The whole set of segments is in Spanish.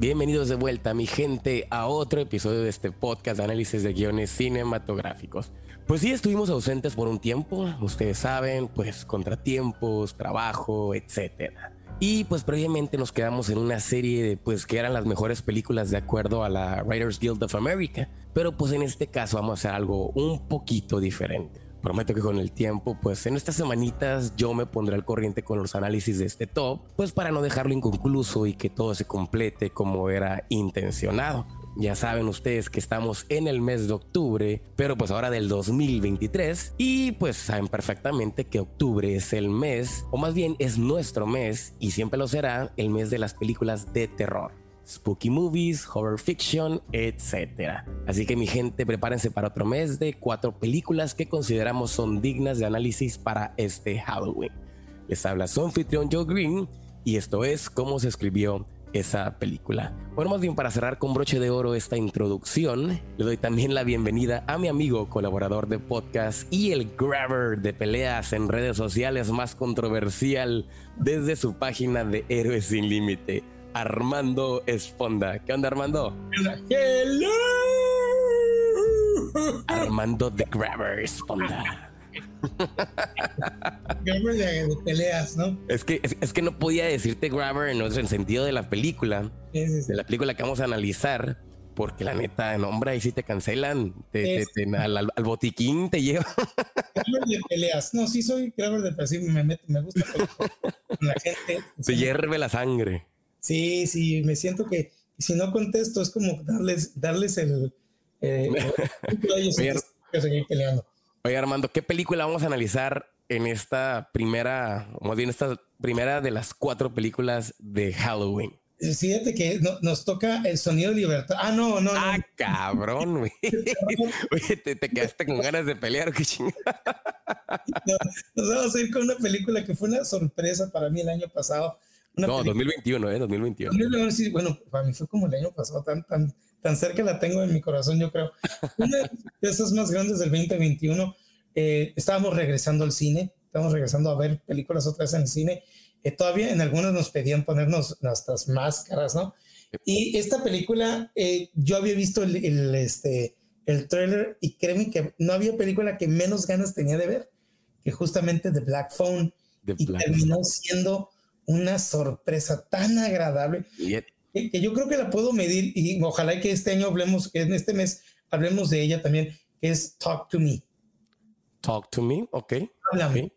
Bienvenidos de vuelta, mi gente, a otro episodio de este podcast de análisis de guiones cinematográficos. Pues sí, estuvimos ausentes por un tiempo, ustedes saben, pues contratiempos, trabajo, etcétera. Y pues previamente nos quedamos en una serie de pues que eran las mejores películas de acuerdo a la Writers Guild of America, pero pues en este caso vamos a hacer algo un poquito diferente. Prometo que con el tiempo, pues en estas semanitas yo me pondré al corriente con los análisis de este top, pues para no dejarlo inconcluso y que todo se complete como era intencionado. Ya saben ustedes que estamos en el mes de octubre, pero pues ahora del 2023 y pues saben perfectamente que octubre es el mes, o más bien es nuestro mes y siempre lo será, el mes de las películas de terror spooky movies, horror fiction, etc. Así que mi gente, prepárense para otro mes de cuatro películas que consideramos son dignas de análisis para este Halloween. Les habla su anfitrión Joe Green y esto es cómo se escribió esa película. Bueno, más bien para cerrar con broche de oro esta introducción, le doy también la bienvenida a mi amigo, colaborador de podcast y el grabber de peleas en redes sociales más controversial desde su página de Héroes sin Límite. Armando Esponda. ¿Qué onda, Armando? Hello. Armando the Grabber Esponda. Grabber de, peleas, ¿no? Es que, es, que no podía decirte Grabber en el sentido de la película, de la película que vamos a analizar, porque la neta, nombre, ahí sí te cancelan, te, al, botiquín te lleva. Grabber de peleas, no, sí soy Grabber de peleas, sí, me, me gusta con la gente. Se hierve la sangre. Sí, sí, me siento que si no contesto es como darles, darles el... Eh, seguir peleando. Oye, Armando, ¿qué película vamos a analizar en esta primera, más bien esta primera de las cuatro películas de Halloween? Fíjate que nos toca el sonido de libertad. Ah, no, no. Ah, cabrón, güey. Oye, te, quedaste con ganas de pelear, qué chingada. nos vamos a ir con una película que fue una sorpresa para mí el año pasado no, 2021, ¿eh? 2021. Sí, bueno, para mí fue como el año pasado, tan, tan, tan cerca la tengo en mi corazón, yo creo. Una de esas más grandes del 2021, eh, estábamos regresando al cine, estábamos regresando a ver películas otra vez en el cine. Eh, todavía en algunas nos pedían ponernos nuestras máscaras, ¿no? Y esta película, eh, yo había visto el, el, este, el trailer y créeme que no había película que menos ganas tenía de ver que justamente The Black Phone. y terminó siendo una sorpresa tan agradable que, yo creo que la puedo medir y ojalá que este año hablemos, que en este mes hablemos de ella también, que es Talk to Me. Talk to Me, ok. Háblame.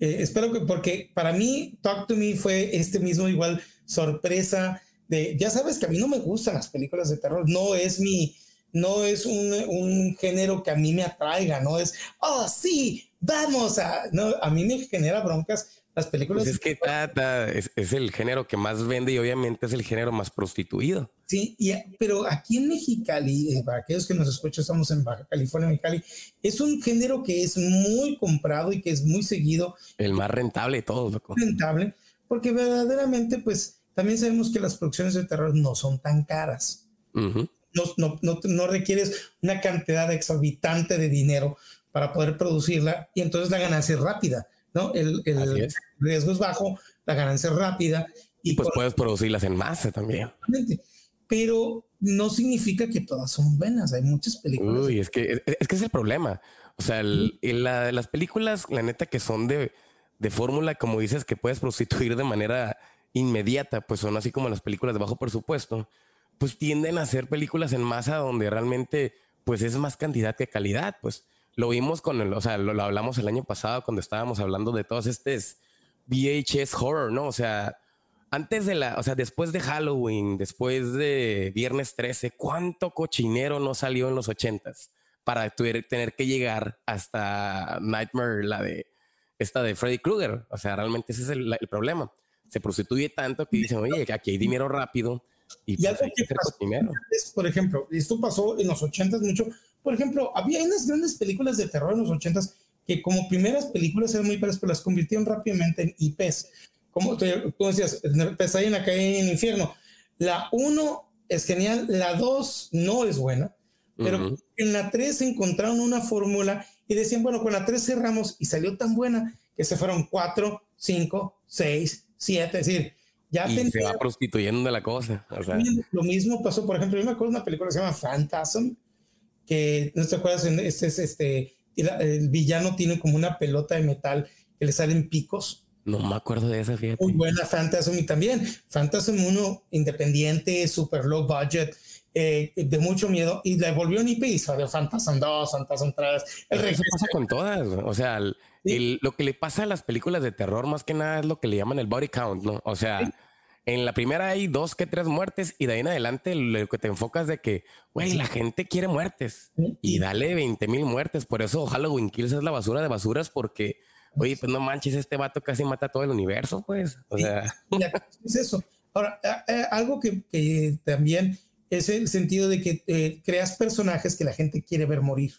Eh, espero que, porque para mí Talk to Me fue este mismo igual sorpresa de, ya sabes que a mí no me gustan las películas de terror, no es mi, no es un, un género que a mí me atraiga, no es, oh sí, vamos a, no, a mí me genera broncas las películas. Pues es que es, el género que más vende y obviamente es el género más prostituido. Sí, y, pero aquí en Mexicali, eh, para aquellos que nos escuchan, estamos en Baja California, Mexicali, es un género que es muy comprado y que es muy seguido. El más rentable de todos, loco. Rentable, porque verdaderamente, pues también sabemos que las producciones de terror no son tan caras. no, no, no, no requieres una cantidad exorbitante de dinero para poder producirla y entonces la ganancia es rápida ¿no? El, riesgo es bajo, la ganancia es rápida. Y pues puedes producirlas en masa también. Pero no significa que todas son buenas. Hay muchas películas. Uy, es que es, que es el problema. O sea, las películas, la neta, que son de, de fórmula, como dices, que puedes prostituir de manera inmediata, pues son así como las películas de bajo presupuesto, pues tienden a ser películas en masa donde realmente pues es más cantidad que calidad, pues lo vimos con el, o sea, lo, hablamos el año pasado cuando estábamos hablando de todos estos VHS horror, ¿no? O sea, antes de la, o sea, después de Halloween, después de Viernes 13, ¿cuánto cochinero no salió en los ochentas para tener que llegar hasta Nightmare, la de esta de Freddy Krueger? O sea, realmente ese es el, problema. Se prostituye tanto que dicen, oye, aquí hay dinero rápido y, pues, que por ejemplo, esto pasó en los ochentas mucho por ejemplo, había unas grandes películas de terror en los ochentas que como primeras películas eran muy pares, pero las convirtieron rápidamente en IPs. Como tú, decías, Pesadilla en la calle en el infierno. La 1 es genial, la 2 no es buena, pero en la 3 encontraron una fórmula y decían, bueno, con la 3 cerramos y salió tan buena que se fueron 4, 5, 6, 7, es decir, Ya y se va prostituyendo de la cosa. Lo mismo pasó, por ejemplo, yo me acuerdo de una película que se llama Phantasm, que no te acuerdas, este es este, el villano tiene como una pelota de metal que le salen picos. No me acuerdo de esa, fíjate. Muy buena Phantasm y también Phantasm uno independiente, super low budget, eh, de mucho miedo y le volvió un IP y salió Phantasm 2, Phantasm 3. El Eso pasa con todas, o sea, lo que le pasa a las películas de terror más que nada es lo que le llaman el body count, ¿no? O sea, en la primera hay dos que tres muertes y de ahí en adelante lo que te enfocas de que, güey, la gente quiere muertes y dale 20 mil muertes. Por eso Halloween Kills es la basura de basuras porque Oye, pues no manches, este vato casi mata todo el universo, pues. O sea. Es eso. Ahora, algo que, también es el sentido de que eh, creas personajes que la gente quiere ver morir.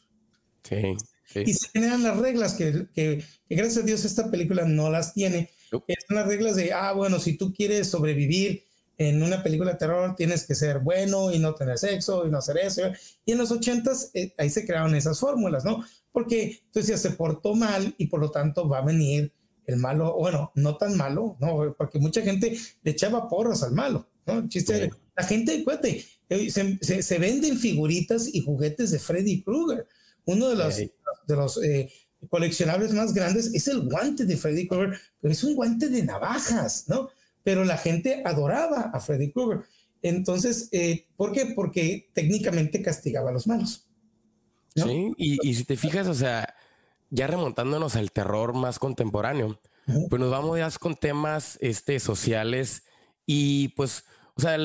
Sí, Y se generan las reglas que, que, gracias a Dios esta película no las tiene. Son las reglas de, ah, bueno, si tú quieres sobrevivir en una película de terror, tienes que ser bueno y no tener sexo y no hacer eso. Y en los ochentas, eh, ahí se crearon esas fórmulas, ¿no? porque entonces ya se portó mal y por lo tanto va a venir el malo, bueno, no tan malo, ¿no? Porque mucha gente le echaba porras al malo, ¿no? chiste, la gente, cuéntate, eh, se, se, venden figuritas y juguetes de Freddy Krueger. Uno de los, de los eh, coleccionables más grandes es el guante de Freddy Krueger, pero es un guante de navajas, ¿no? Pero la gente adoraba a Freddy Krueger. Entonces, eh, ¿por qué? Porque técnicamente castigaba a los malos. Sí, y, si te fijas, o sea, ya remontándonos al terror más contemporáneo, pues nos vamos ya con temas este, sociales y pues, o sea,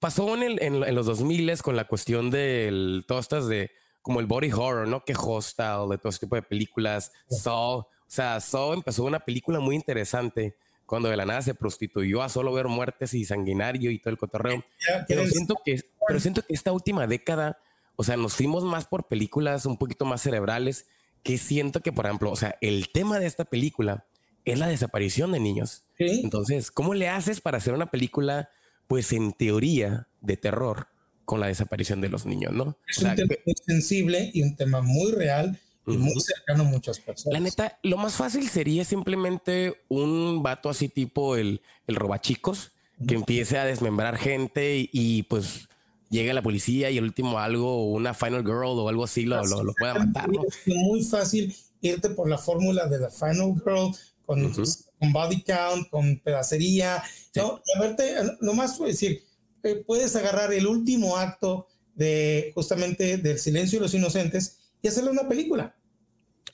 pasó en, el, en, los 2000 con la cuestión del, todas estas de como el body horror, ¿no? Que Hostel, de todo ese tipo de películas, Saw, o sea, Saw empezó una película muy interesante cuando de la nada se prostituyó a solo ver muertes y sanguinario y todo el cotorreo. pero siento que, pero siento que esta última década o sea, nos fuimos más por películas un poquito más cerebrales que siento que, por ejemplo, o sea, el tema de esta película es la desaparición de niños. Entonces, ¿cómo le haces para hacer una película, pues en teoría, de terror con la desaparición de los niños, no? Es un tema muy sensible y un tema muy real y muy cercano a muchas personas. La neta, lo más fácil sería simplemente un vato así tipo el, el robachicos que empiece a desmembrar gente y pues llega la policía y el último algo, una final girl o algo así lo, lo, pueda matar. Es muy fácil irte por la fórmula de la final girl con, con body count, con pedacería. ¿no? Y a verte, nomás puedo decir, eh, puedes agarrar el último acto de justamente del silencio de los inocentes y hacerle una película.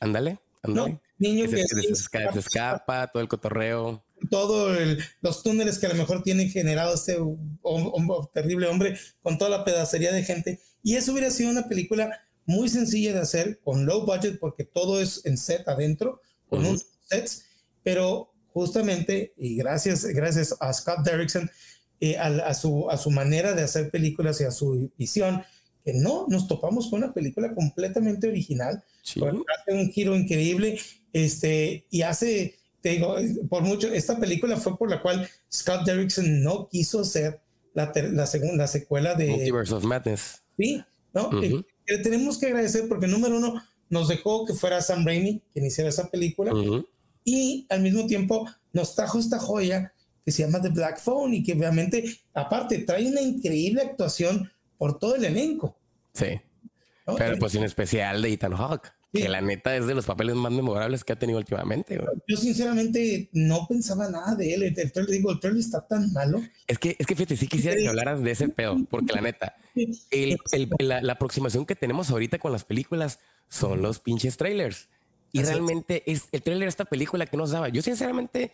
Ándale, ándale. Niño que, se, escapa, todo el cotorreo todos los túneles que a lo mejor tiene generado este terrible hombre con toda la pedacería de gente. Y eso hubiera sido una película muy sencilla de hacer, con low budget, porque todo es en set adentro, con un sets, pero justamente, y gracias, gracias a Scott Derrickson, eh, a, su, a su manera de hacer películas y a su visión, que no, nos topamos con una película completamente original, hace un giro increíble, este, y hace te digo, por mucho, esta película fue por la cual Scott Derrickson no quiso ser la, la segunda secuela de Multiverse of Madness. Sí, ¿no? le tenemos que agradecer porque número uno nos dejó que fuera Sam Raimi quien hiciera esa película y al mismo tiempo nos trajo esta joya que se llama The Black Phone y que obviamente aparte trae una increíble actuación por todo el elenco. Sí. Pero pues en especial de Ethan Hawke. Que la neta es de los papeles más memorables que ha tenido últimamente. Yo sinceramente no pensaba nada de él. El, trailer, digo, el trailer está tan malo. Es que, es que fíjate, sí quisiera que hablaras de ese pedo, porque la neta, el, la, aproximación que tenemos ahorita con las películas son los pinches trailers. Y realmente es el trailer de esta película que nos daba. Yo sinceramente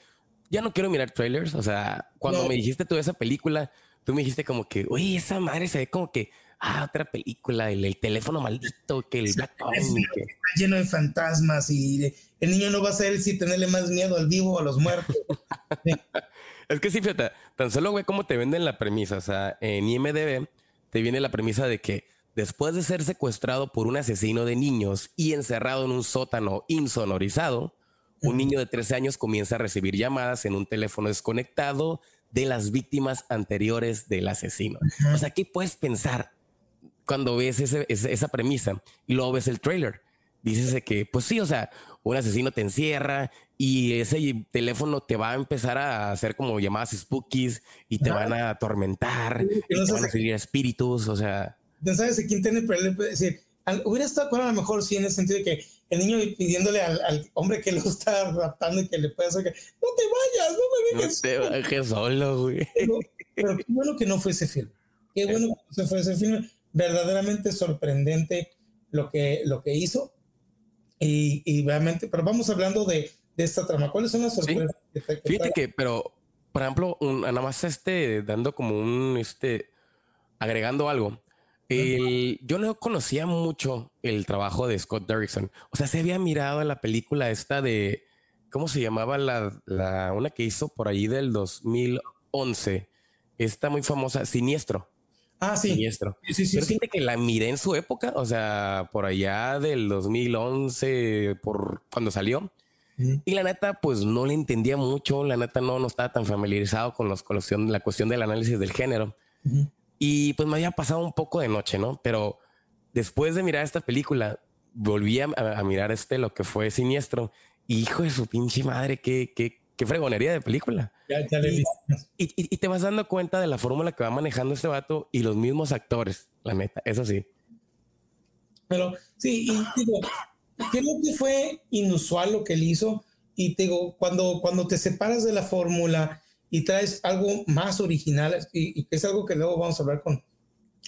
ya no quiero mirar trailers. O sea, cuando me dijiste toda esa película, tú me dijiste como que, uy, esa madre se ve como que ah, otra película, el, teléfono maldito, que el Black Está lleno de fantasmas y el niño no va a saber si tenerle más miedo al vivo o a los muertos. es que sí, fíjate, tan solo güey cómo te venden la premisa. O sea, en IMDB te viene la premisa de que después de ser secuestrado por un asesino de niños y encerrado en un sótano insonorizado, un niño de 13 años comienza a recibir llamadas en un teléfono desconectado de las víctimas anteriores del asesino. O sea, ¿qué puedes pensar? cuando ves esa premisa y luego ves el trailer. dices que, pues sí, o sea, un asesino te encierra y ese teléfono te va a empezar a hacer como llamadas spookies y te van a atormentar y te van a seguir espíritus, o sea. No sabes quién tiene problema, decir, hubiera estado con a lo mejor sí en el sentido de que el niño pidiéndole al, hombre que lo está raptando y que le pueda hacer que no te vayas, no me dejes. No te vayas solo, güey. Pero, qué bueno que no fue ese film. Qué bueno que no fue ese film. Verdaderamente sorprendente lo que, lo que hizo. Y, y realmente, pero vamos hablando de, de esta trama. ¿Cuáles son las sorpresas? Fíjate que, pero, por ejemplo, nada más este, dando como un, este, agregando algo. Yo no conocía mucho el trabajo de Scott Derrickson. O sea, se había mirado en la película esta de, ¿cómo se llamaba la, la una que hizo por ahí del 2011? Esta muy famosa, Siniestro. Ah, sí. Siniestro. Sí, sí, Pero sí. que la miré en su época, o sea, por allá del 2011, por cuando salió. Y la neta, pues no le entendía mucho. La neta, no, no estaba tan familiarizado con, los, con la cuestión del análisis del género. Y pues me había pasado un poco de noche, ¿no? Pero después de mirar esta película, volví a, mirar este, lo que fue Siniestro. hijo de su pinche madre, qué, qué, qué fregonería de película. Ya, ya le y, y, y, te vas dando cuenta de la fórmula que va manejando este vato y los mismos actores, la neta, eso sí. Pero sí, y digo, creo que fue inusual lo que él hizo. Y te digo, cuando, cuando te separas de la fórmula y traes algo más original, y, que es algo que luego vamos a hablar con,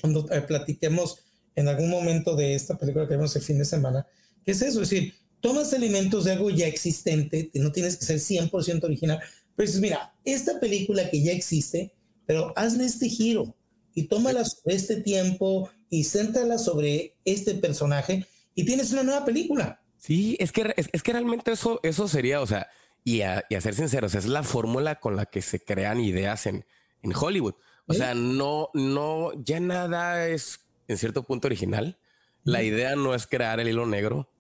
cuando eh, platiquemos en algún momento de esta película que vemos el fin de semana, que es eso, es decir, tomas elementos de algo ya existente, que no tienes que ser 100% original, pero dices, mira, esta película que ya existe, pero hazle este giro y tómala sobre este tiempo y céntrala sobre este personaje y tienes una nueva película. Sí, es que, es, que realmente eso, eso sería, o sea, y a, ser sinceros, es la fórmula con la que se crean ideas en, en Hollywood. O sea, no, no, ya nada es en cierto punto original. La idea no es crear el hilo negro.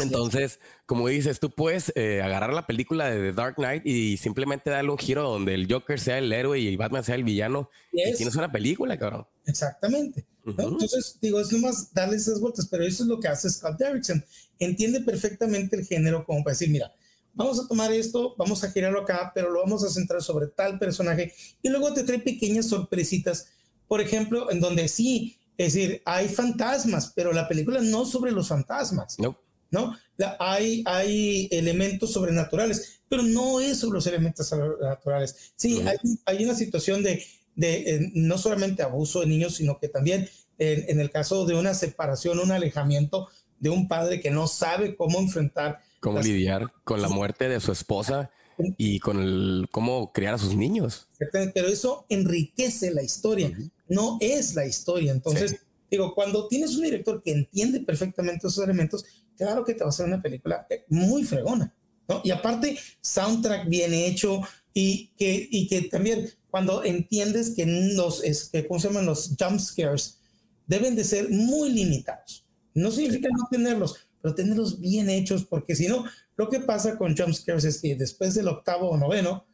Entonces, como dices, tú puedes eh, agarrar la película de The Dark Knight y simplemente darle un giro donde el Joker sea el héroe y Batman sea el villano. Y tienes una película, cabrón. Exactamente. Entonces, digo, es nomás darle esas vueltas, pero eso es lo que hace Scott Derrickson. Entiende perfectamente el género como para decir, mira, vamos a tomar esto, vamos a girarlo acá, pero lo vamos a centrar sobre tal personaje y luego te trae pequeñas sorpresitas, por ejemplo, en donde sí, es decir, hay fantasmas, pero la película no sobre los fantasmas. No. ¿no? Hay, hay elementos sobrenaturales, pero no es sobre los elementos sobrenaturales. Sí, hay, hay, una situación de, de eh, no solamente abuso de niños, sino que también en, el caso de una separación, un alejamiento de un padre que no sabe cómo enfrentar. Cómo lidiar con la muerte de su esposa y con el cómo criar a sus niños. Pero eso enriquece la historia, no es la historia. Entonces, digo, cuando tienes un director que entiende perfectamente esos elementos, claro que te va a hacer una película eh, muy fregona, ¿no? Y aparte, soundtrack bien hecho y que, y que también cuando entiendes que los, es, que, ¿cómo se llaman? Los jump scares deben de ser muy limitados. No significa no tenerlos, pero tenerlos bien hechos, porque si no, lo que pasa con jump scares es que después del octavo o noveno,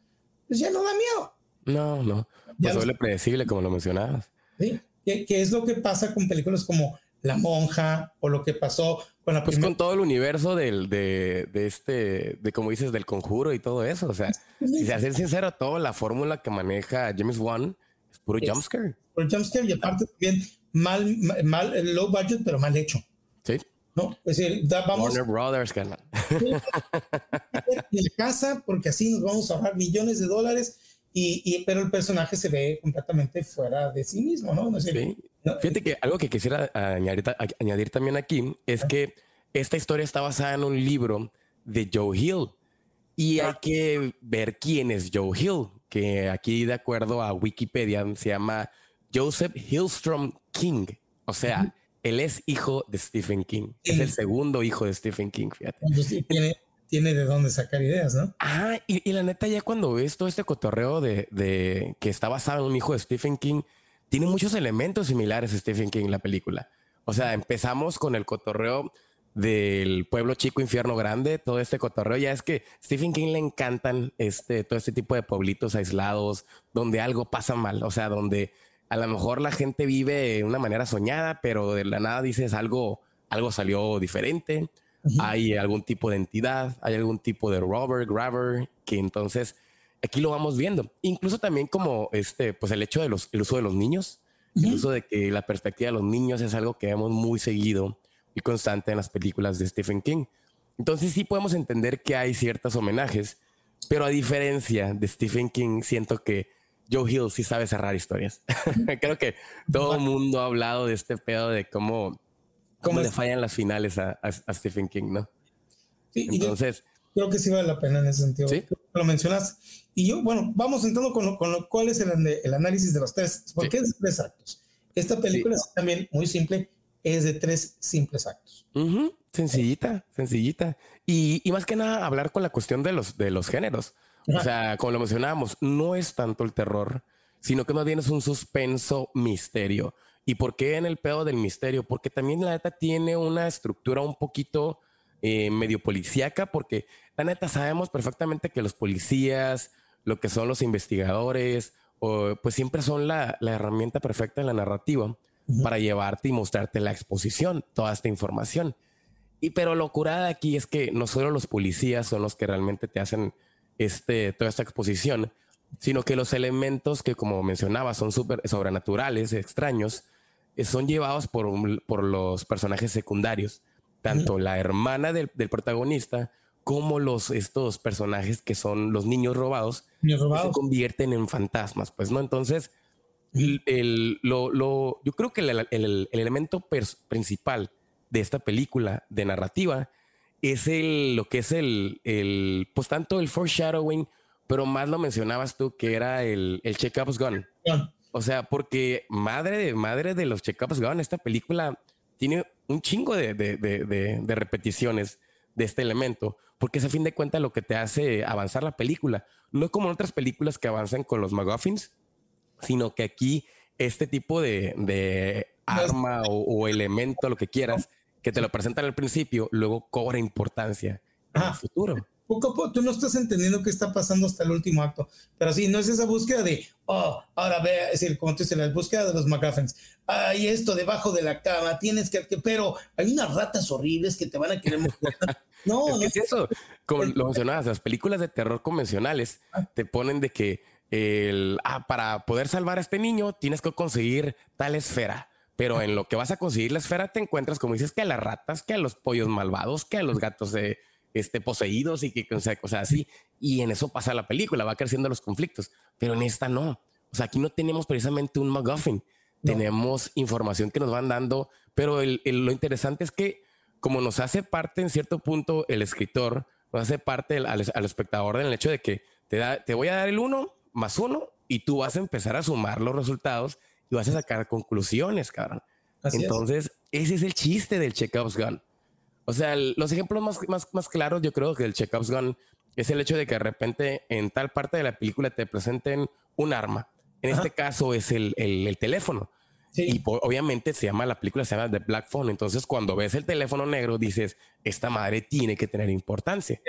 pues ya no da miedo. No, no. Pues suele predecible, como lo mencionabas. Sí, que, que, es lo que pasa con películas como La Monja o lo que pasó pues con todo el universo del, de, de, este, de como dices, del conjuro y todo eso. O sea, si se hace sincero, toda la fórmula que maneja James Wan es puro jumpscare. Puro jumpscare y aparte también mal, mal, low budget, pero mal hecho. Sí. ¿No? Es decir, vamos. Warner Brothers, canal. En casa, porque así nos vamos a ahorrar millones de dólares. Y, y, pero el personaje se ve completamente fuera de sí mismo, ¿no? no sí. Fíjate que algo que quisiera añadir, añadir también aquí es que esta historia está basada en un libro de Joe Hill y hay que ver quién es Joe Hill, que aquí de acuerdo a Wikipedia se llama Joseph Hillstrom King. O sea, él es hijo de Stephen King. Es el segundo hijo de Stephen King, fíjate. tiene, tiene de dónde sacar ideas, ¿no? Ah, y, la neta, ya cuando ves todo este cotorreo de, de, que está basado en un hijo de Stephen King, tiene muchos elementos similares a Stephen King la película. O sea, empezamos con el cotorreo del pueblo chico, infierno grande, todo este cotorreo. Ya es que Stephen King le encantan este, todo este tipo de pueblitos aislados donde algo pasa mal. O sea, donde a lo mejor la gente vive de una manera soñada, pero de la nada dices algo, algo salió diferente. hay algún tipo de entidad, hay algún tipo de robber, grabber, que entonces aquí lo vamos viendo. Incluso también como este, pues el hecho de los, el uso de los niños, el uso de que la perspectiva de los niños es algo que vemos muy seguido y constante en las películas de Stephen King. Entonces sí podemos entender que hay ciertos homenajes, pero a diferencia de Stephen King, siento que Joe Hill sí sabe cerrar historias. Creo que todo el mundo ha hablado de este pedo de cómo, cómo le fallan las finales a, Stephen King, ¿no? Sí, Entonces... Creo que sí vale la pena en ese sentido. ¿Sí? Lo mencionas. Y yo, bueno, vamos entrando con, lo, con lo, cuál es el, el, análisis de los tres. ¿Por qué es tres actos? Esta película es también muy simple, es de tres simples actos. Sencillita, sencillita. Y, y, más que nada hablar con la cuestión de los, de los géneros. O sea, como lo mencionábamos, no es tanto el terror, sino que más bien es un suspenso misterio. ¿Y por qué en el pedo del misterio? Porque también la neta tiene una estructura un poquito eh, medio policíaca, porque la neta sabemos perfectamente que los policías, lo que son los investigadores, o, pues siempre son la, la, herramienta perfecta en la narrativa para llevarte y mostrarte la exposición, toda esta información. Y pero lo curada aquí es que no solo los policías son los que realmente te hacen este, toda esta exposición, sino que los elementos que, como mencionaba, son super, sobrenaturales, extraños, eh, son llevados por, por los personajes secundarios, tanto la hermana del, protagonista como los estos personajes que son los niños robados, se convierten en fantasmas, pues no. Entonces, el, lo, lo, yo creo que el, el, elemento principal de esta película de narrativa es el, lo que es el, el, pues tanto el foreshadowing, pero más lo mencionabas tú que era el, el check-ups gone. O sea, porque madre de madre de los check-ups gone, esta película tiene un chingo de, de, de, de, repeticiones de este elemento, porque es a fin de cuentas lo que te hace avanzar la película. No como en otras películas que avanzan con los McGuffins, sino que aquí este tipo de, arma o, o, elemento, lo que quieras, que te lo presentan al principio, luego cobra importancia en el futuro. Poco a poco, tú no estás entendiendo qué está pasando hasta el último acto, pero sí, no es esa búsqueda de, oh, ahora ve, es decir, como tú dices, la búsqueda de los McGuffins. Hay esto debajo de la cama, tienes que, pero hay unas ratas horribles que te van a querer No, no es eso. Como lo mencionabas, las películas de terror convencionales ah. te ponen de que el, ah, para poder salvar a este niño tienes que conseguir tal esfera pero en lo que vas a conseguir la esfera te encuentras, como dices, que a las ratas, que a los pollos malvados, que a los gatos de, este, poseídos y que o cosas así. Y en eso pasa la película, va creciendo los conflictos, pero en esta no. O sea, aquí no tenemos precisamente un MacGuffin, tenemos información que nos van dando, pero lo interesante es que como nos hace parte en cierto punto el escritor, nos hace parte al, al espectador en el hecho de que te, da, te voy a dar el uno más uno y tú vas a empezar a sumar los resultados y vas a sacar conclusiones, cabrón. Entonces, ese es el chiste del Chekhov's Gun. O sea, los ejemplos más, más, más claros, yo creo que el Chekhov's Gun es el hecho de que de repente en tal parte de la película te presenten un arma. En este caso es el, el teléfono. Y obviamente se llama, la película se llama The Black Phone. Entonces, cuando ves el teléfono negro, dices, esta madre tiene que tener importancia.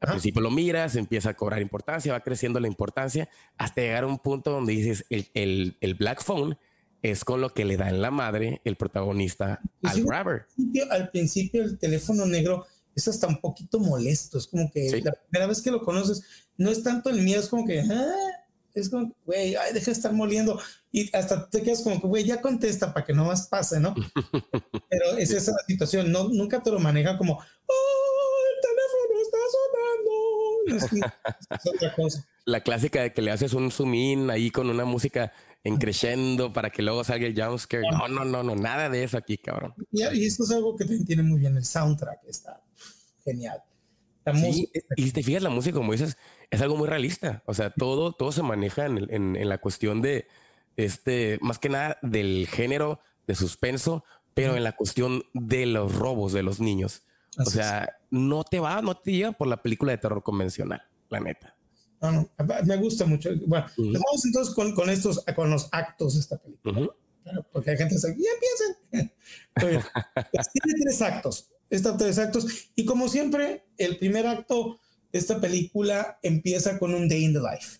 Al principio lo miras, empieza a cobrar importancia, va creciendo la importancia, hasta llegar a un punto donde dices, el, el, el Black Phone es con lo que le da en la madre el protagonista al grabber. Al principio, el teléfono negro es hasta un poquito molesto. Es como que la primera vez que lo conoces, no es tanto el miedo, es como que, ah, es como, güey, ay, deja de estar moliendo. Y hasta te quedas como que, güey, ya contesta para que no más pase, ¿no? Pero es esa la situación, no, nunca te lo maneja como, oh, el teléfono está sonando. Es, otra cosa. La clásica de que le haces un zoom in ahí con una música en creciendo para que luego salga el jumpscare. No, no, no, no, nada de eso aquí, cabrón. Y, y esto es algo que tiene muy bien el soundtrack, está genial. y te fijas, la música, como dices, es algo muy realista. O sea, todo, todo se maneja en, en, la cuestión de, este, más que nada del género de suspenso, pero en la cuestión de los robos de los niños. o sea, no te va, no te llega por la película de terror convencional, la neta. No, no, me gusta mucho. Bueno, vamos entonces con, con, estos, con los actos de esta película. porque hay gente que dice, ya empiecen. tiene tres actos. Estos tres actos. Y como siempre, el primer acto esta película empieza con un day in the life,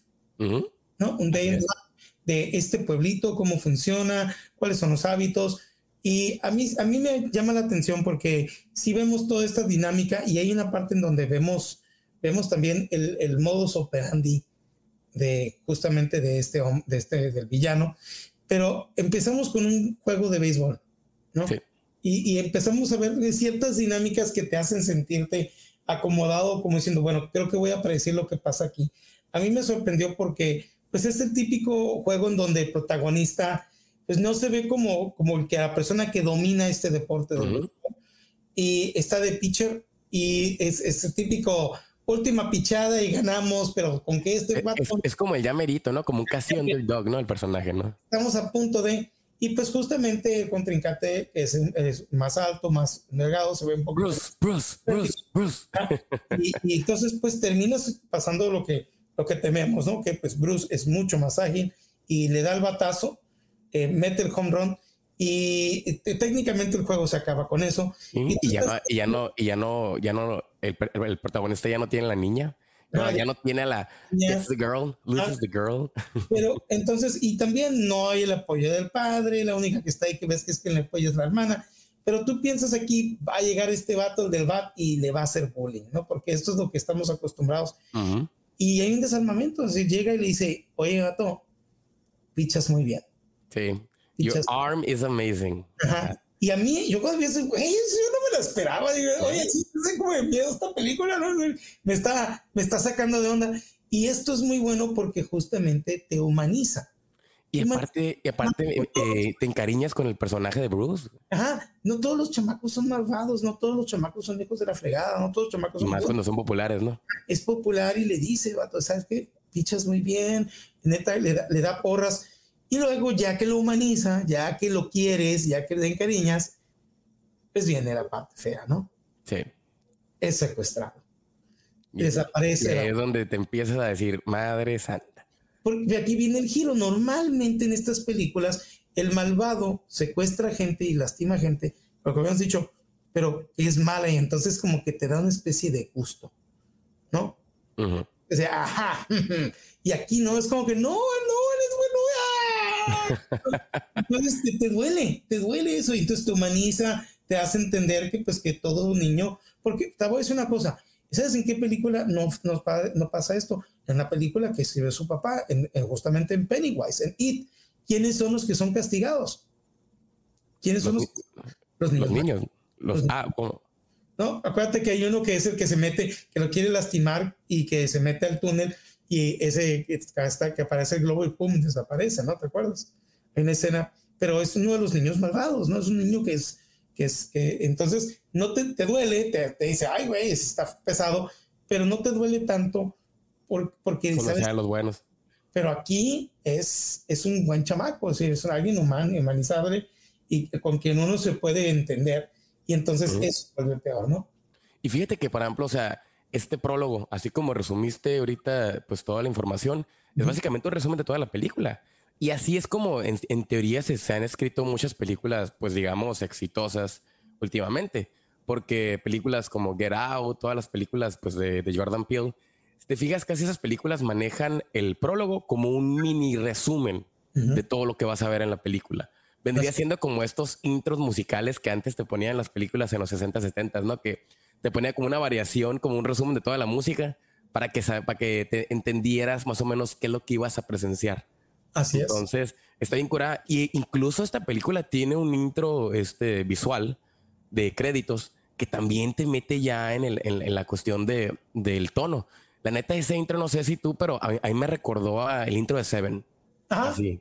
¿no? Un day in the life de este pueblito, cómo funciona, cuáles son los hábitos. Y a mí, a mí me llama la atención porque si vemos toda esta dinámica y hay una parte en donde vemos, vemos también el, el modus operandi de justamente de este, de este, del villano. Pero empezamos con un juego de béisbol, ¿no? Y, y, empezamos a ver ciertas dinámicas que te hacen sentirte acomodado, como diciendo, bueno, creo que voy a predecir lo que pasa aquí. A mí me sorprendió porque, pues, es el típico juego en donde el protagonista, pues, no se ve como, como el que la persona que domina este deporte. Y está de pitcher y es, es el típico última pichada y ganamos, pero con que este es, como el llamerito, ¿no? Como un casi underdog, ¿no? El personaje, ¿no? Estamos a punto de. Y pues justamente el contrincante es, es más alto, más delgado, se ve un poco. Bruce, Bruce, Bruce, Bruce. Y, entonces, pues terminas pasando lo que, lo que tememos, ¿no? Que pues Bruce es mucho más ágil y le da el batazo, eh, mete el home run y técnicamente el juego se acaba con eso. y, ya, no, y, ya, no, y ya no, ya no, el, el, protagonista ya no tiene la niña. No, ya no tiene a la It's the girl, loses the girl. Pero entonces, y también no hay el apoyo del padre, la única que está ahí que ves que es que le apoya es la hermana. Pero tú piensas aquí, va a llegar este vato del bat y le va a hacer bullying, ¿no? Porque esto es lo que estamos acostumbrados. Y hay un desarmamento, así llega y le dice, oye, vato, pichas muy bien. Sí. Your arm is amazing. Y a mí, yo cuando vi eso, güey, yo no me lo esperaba. Digo, oye, sí, sé como de miedo esta película, ¿no? Me está, me está sacando de onda. Y esto es muy bueno porque justamente te humaniza. Y aparte, y aparte eh, te encariñas con el personaje de Bruce. Ajá, no todos los chamacos son malvados, no todos los chamacos son hijos de la fregada, no todos los chamacos son. más cuando son populares, ¿no? Es popular y le dice, vato, ¿sabes qué? Pichas muy bien, neta, le da, le da porras y luego, ya que lo humaniza, ya que lo quieres, ya que le encariñas, pues viene la parte fea, ¿no? Sí. Es secuestrado. Desaparece. Y es donde te empiezas a decir, Madre Santa. Porque aquí viene el giro. Normalmente en estas películas, el malvado secuestra gente y lastima gente, lo que habíamos dicho, pero es mala y entonces como que te da una especie de gusto, ¿no? O sea, ajá. y aquí no, es como que no, no, entonces te, duele, te duele eso y entonces te humaniza, te hace entender que pues que todo niño, porque te voy a decir una cosa, ¿sabes en qué película no, no, pasa esto? En la película que escribe su papá, en, justamente en Pennywise, en It, ¿quiénes son los que son castigados? ¿Quiénes son los, los niños? Los niños. Los, ah, No, acuérdate que hay uno que es el que se mete, que lo quiere lastimar y que se mete al túnel y ese hasta que aparece el globo y pum, desaparece, ¿no? ¿Te acuerdas? En escena, pero es uno de los niños malvados, ¿no? Es un niño que es, que es, que entonces no te, te duele, te, te, dice, ay, güey, está pesado, pero no te duele tanto por, porque... ¿sabes? los buenos. Pero aquí es, es un buen chamaco, es, alguien humano, humanizable y con quien uno se puede entender. Y entonces eso vuelve peor, ¿no? Y fíjate que, por ejemplo, o sea, este prólogo, así como resumiste ahorita pues toda la información, es básicamente un resumen de toda la película. Y así es como en, teoría se, han escrito muchas películas, pues digamos, exitosas últimamente. Porque películas como Get Out, todas las películas pues de, Jordan Peele, si te fijas, casi esas películas manejan el prólogo como un mini resumen de todo lo que vas a ver en la película. Vendría siendo como estos intros musicales que antes te ponían en las películas en los 60, 70, ¿no? Que te ponía como una variación, como un resumen de toda la música para que, para que te entendieras más o menos qué es lo que ibas a presenciar. Así es. Entonces, está bien curada. Y incluso esta película tiene un intro este, visual de créditos que también te mete ya en, el, en, la cuestión de, del tono. La neta, ese intro, no sé si tú, pero a, mí me recordó al intro de Seven. Ajá, Sí,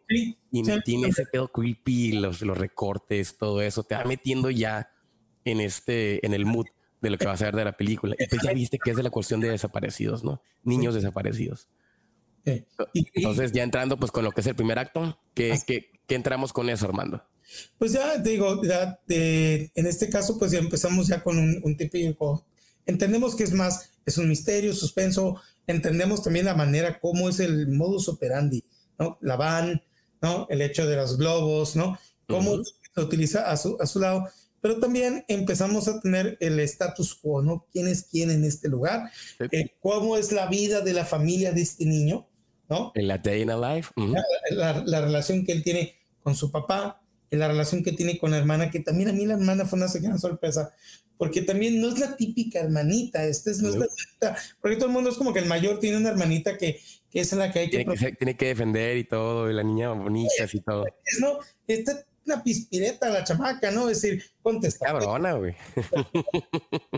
y tiene ese pedo creepy, los, los recortes, todo eso. Te va metiendo ya en este, en el mood de lo que va a ser de la película. Y pues ya viste que es de la cuestión de desaparecidos, ¿no? Niños desaparecidos. Entonces, ya entrando pues con lo que es el primer acto, ¿qué, qué, entramos con eso, Armando? Pues ya digo, ya en este caso, pues ya empezamos ya con un, un típico. Entendemos que es más, es un misterio, suspenso. Entendemos también la manera, cómo es el modus operandi, ¿no? La van, ¿no? El hecho de los globos, ¿no? Cómo se utiliza a su, a su lado pero también empezamos a tener el status quo, ¿no? ¿Quién es quién en este lugar? Eh, ¿Cómo es la vida de la familia de este niño? ¿No? En la day in a life. la, relación que él tiene con su papá, en la relación que tiene con la hermana, que también a mí la hermana fue una gran sorpresa, porque también no es la típica hermanita, esta es, no es la porque todo el mundo es como que el mayor tiene una hermanita que, que es la que hay que... Tiene que, defender y todo, y la niña bonita y todo. No, esta una pispireta la chamaca, ¿no? Es decir, contesta. Cabrona, güey.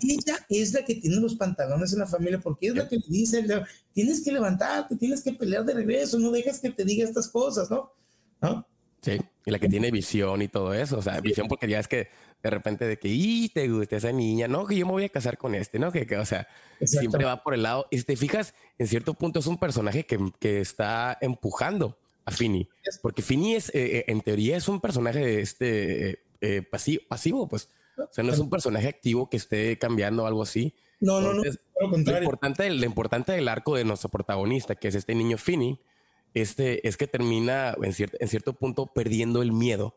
Ella es la que tiene los pantalones en la familia porque es la que le dice, tienes que levantarte, tienes que pelear de regreso, no dejes que te diga estas cosas, ¿no? ¿No? Sí, y la que tiene visión y todo eso, o sea, visión porque ya es que de repente de que, y te gusta esa niña, no, que yo me voy a casar con este, ¿no? Que, o sea, siempre va por el lado, y si te fijas, en cierto punto es un personaje que, que está empujando a Fini, porque Fini es, eh, eh, en teoría, es un personaje este, eh, pasivo, pasivo, pues. O sea, no es un personaje activo que esté cambiando o algo así. No, no, no. Lo importante, lo importante del arco de nuestro protagonista, que es este niño Fini, este, es que termina en cierto, en cierto punto perdiendo el miedo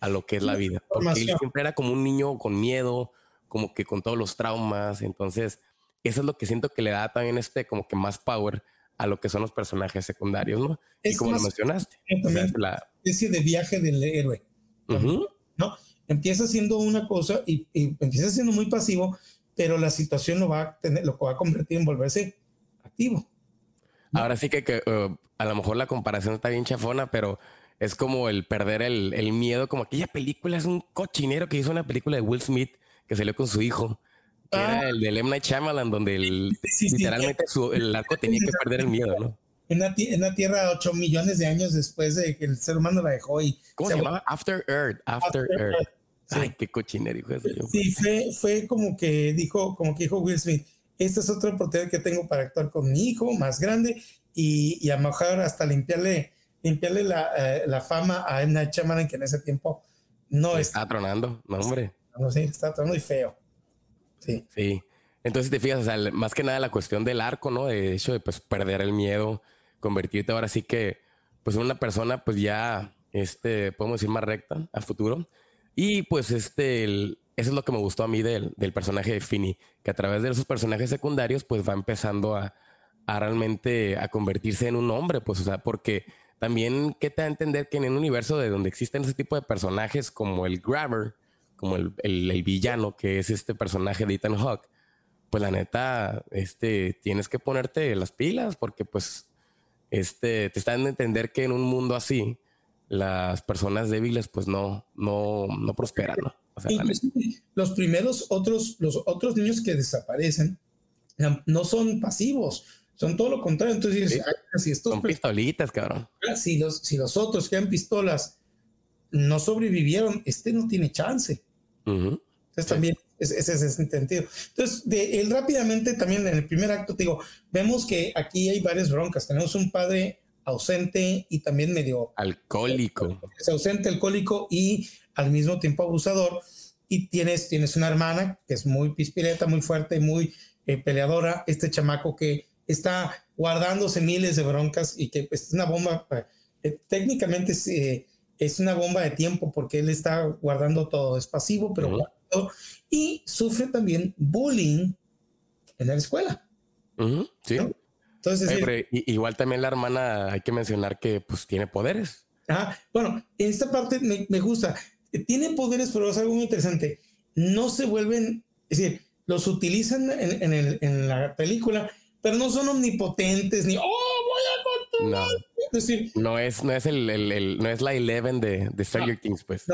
a lo que es la vida. Porque él siempre era como un niño con miedo, como que con todos los traumas. Entonces, eso es lo que siento que le da también este como que más power a lo que son los personajes secundarios, ¿no? y como lo mencionaste. la especie de viaje del héroe. ¿No? Empieza siendo una cosa y, empieza siendo muy pasivo, pero la situación lo va a tener, lo va a convertir en volverse activo. Ahora sí que, que uh, a lo mejor la comparación está bien chafona, pero es como el perder el, el, miedo, como aquella película es un cochinero que hizo una película de Will Smith que salió con su hijo era ah. el de M. Night donde el, literalmente el arco tenía que perder el miedo, ¿no? En la Tierra 8 millones de años después de que el ser humano la dejó y... ¿Cómo se, llamaba? After Earth. After, Earth. Ay, qué cochinero, hijo de Sí, fue, fue como que dijo, como que dijo Will Smith, esta es otra oportunidad que tengo para actuar con mi hijo más grande y, y a lo mejor hasta limpiarle, limpiarle la, eh, la fama a M. Night que en ese tiempo no está... tronando, no hombre. No, sí, está tronando y feo. Sí. Sí. Entonces te fijas, o sea, más que nada la cuestión del arco, ¿no? De hecho de pues perder el miedo, convertirte ahora sí que pues una persona pues ya, este, podemos decir más recta a futuro. Y pues este, eso es lo que me gustó a mí del, del, personaje de Finny, que a través de esos personajes secundarios pues va empezando a, a realmente a convertirse en un hombre, pues o sea, porque también que te da a entender que en un universo de donde existen ese tipo de personajes como el Grabber, como el, el, villano que es este personaje de Ethan Hawke, pues la neta, este, tienes que ponerte las pilas porque pues este, te están a entender que en un mundo así, las personas débiles pues no, no, no prosperan, ¿no? O sea, los primeros otros, los otros niños que desaparecen no son pasivos, son todo lo contrario. Entonces, si estos son pistolitas, cabrón. Si los, si los otros que han pistolas no sobrevivieron, este no tiene chance. Entonces también ese es, ese sentido. Entonces, de, él rápidamente también en el primer acto, te digo, vemos que aquí hay varias broncas. Tenemos un padre ausente y también medio alcohólico. Es ausente, alcohólico y al mismo tiempo abusador. Y tienes, tienes una hermana que es muy pispireta, muy fuerte, muy eh, peleadora. Este chamaco que está guardándose miles de broncas y que es una bomba. Eh, técnicamente es, eh, es una bomba de tiempo porque él está guardando todo, es pasivo, pero y sufre también bullying en la escuela. Sí. Entonces, igual también la hermana, hay que mencionar que pues tiene poderes. Ah, bueno, en esta parte me, me, gusta. Tiene poderes, pero es algo muy interesante. No se vuelven, es decir, los utilizan en, en, el, en la película, pero no son omnipotentes ni, oh, voy a controlar. No, es, no es el, el, no es la Eleven de, de Stranger Things, pues.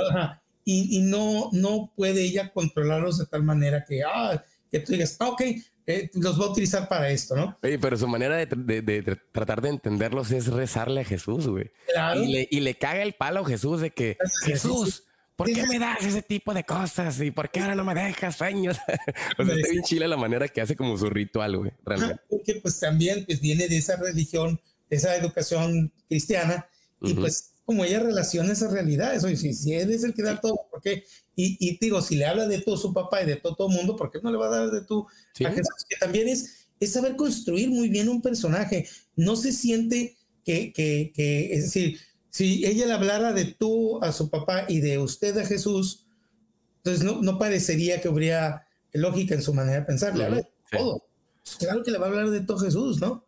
Y, y, no, no puede ella controlarlos de tal manera que, ah, que tú digas, ah, ok, eh, los va a utilizar para esto, ¿no? Oye, pero su manera de, de, de, tratar de entenderlos es rezarle a Jesús, güey. Y, le, y le caga el palo a Jesús de que, Jesús, ¿por qué me das ese tipo de cosas? ¿Y por qué ahora no me dejas sueños? o sea, está bien chile la manera que hace como su ritual, güey, realmente. porque pues también pues, viene de esa religión esa educación cristiana y pues como ella relaciona esa realidad, eso, y si, si él es el que da todo, ¿por qué? Y, y, digo, si le habla de todo su papá y de todo, el mundo, ¿por qué no le va a dar de tú a Jesús? Que también es, es saber construir muy bien un personaje, no se siente que, que, que, es decir, si ella le hablara de tú a su papá y de usted a Jesús, entonces no, no parecería que habría lógica en su manera de pensar, le habla de todo. Pues claro que le va a hablar de todo Jesús, ¿no?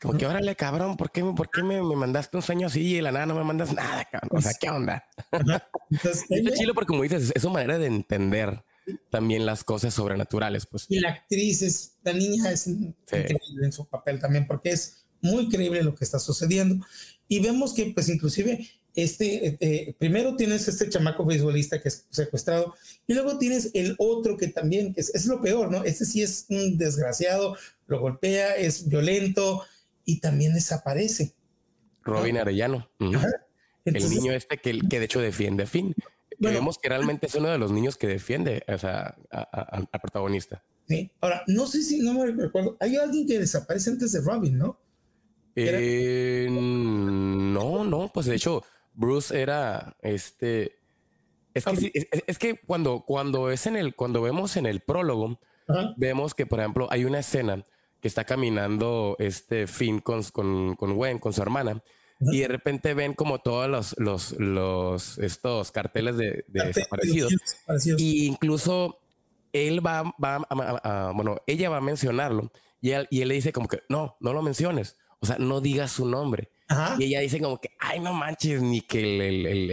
Como que órale, cabrón, ¿por qué, por qué me, mandaste un sueño así y de la nada no me mandas nada, cabrón? O sea, ¿qué onda? Entonces, es chido porque como dices, es una manera de entender también las cosas sobrenaturales, pues. Y la actriz es, la niña es increíble en su papel también, porque es muy creíble lo que está sucediendo. Y vemos que, pues, inclusive, este, eh, eh, primero tienes este chamaco beisbolista que es secuestrado, y luego tienes el otro que también, que es, es lo peor, ¿no? Este sí es un desgraciado, lo golpea, es violento, y también desaparece. Robin Arellano. el niño este que, que de hecho defiende a Finn. Vemos que realmente es uno de los niños que defiende o sea, al protagonista. Sí. Ahora, no sé si no me recuerdo. Hay alguien que desaparece antes de Robin, ¿no? Eh, no, no, pues de hecho, Bruce era este. Es que, es, que cuando, cuando es en el, cuando vemos en el prólogo, vemos que, por ejemplo, hay una escena que está caminando este Finn con, con, con Gwen, con su hermana, y de repente ven como todos los, los, los estos carteles de, desaparecidos. Y incluso él va, va a, bueno, ella va a mencionarlo y él, y él le dice como que no, no lo menciones. O sea, no digas su nombre. Y ella dice como que, ay, no manches, ni que el, el, el,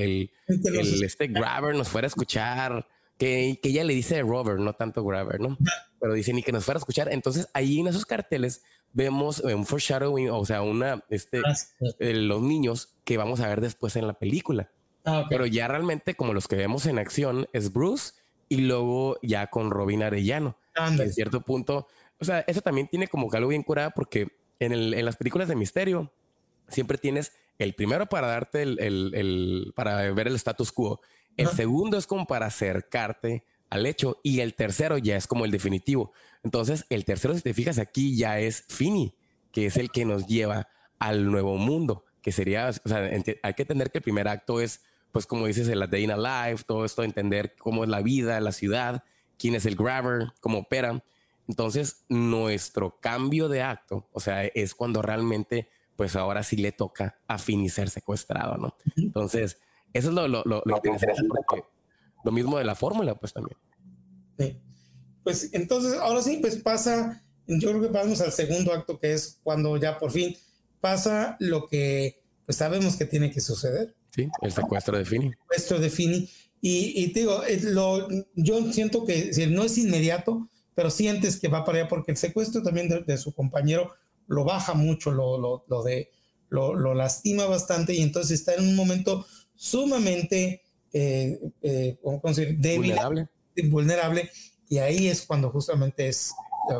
el este grabber nos fuera a escuchar que, ella le dice Robert, no tanto Grabber, ¿no? Pero dice ni que nos fuera a escuchar. Entonces ahí en esos carteles vemos un foreshadowing, o sea, una, este, ah, los niños que vamos a ver después en la película. Ah, Pero ya realmente como los que vemos en acción es Bruce y luego ya con Robin Arellano. En cierto punto, o sea, eso también tiene como que algo bien curado porque en, el, en las películas de misterio siempre tienes el primero para darte el, el, el para ver el status quo el segundo es como para acercarte al hecho y el tercero ya es como el definitivo. Entonces, el tercero, si te fijas aquí, ya es Fini, que es el que nos lleva al nuevo mundo, que sería, o sea, hay que entender que el primer acto es, pues como dices, el Day in a Life, todo esto, entender cómo es la vida, la ciudad, quién es el grabber, cómo opera. Entonces, nuestro cambio de acto, o sea, es cuando realmente, pues ahora sí le toca a Fini ser secuestrado, ¿no? Entonces, eso es lo, lo, lo, lo interesante porque lo mismo de la fórmula, pues también. Sí. Pues entonces, ahora sí, pues pasa, yo creo que pasamos al segundo acto, que es cuando ya por fin pasa lo que pues sabemos que tiene que suceder. Sí, el secuestro de Fini. El secuestro de Fini. Y, y te digo, lo, yo siento que si no es inmediato, pero sientes que va para allá porque el secuestro también de, su compañero lo baja mucho, lo, lo, lo de, lo, lo, lastima bastante y entonces está en un momento sumamente, eh, eh, débil, vulnerable. vulnerable. Y ahí es cuando justamente es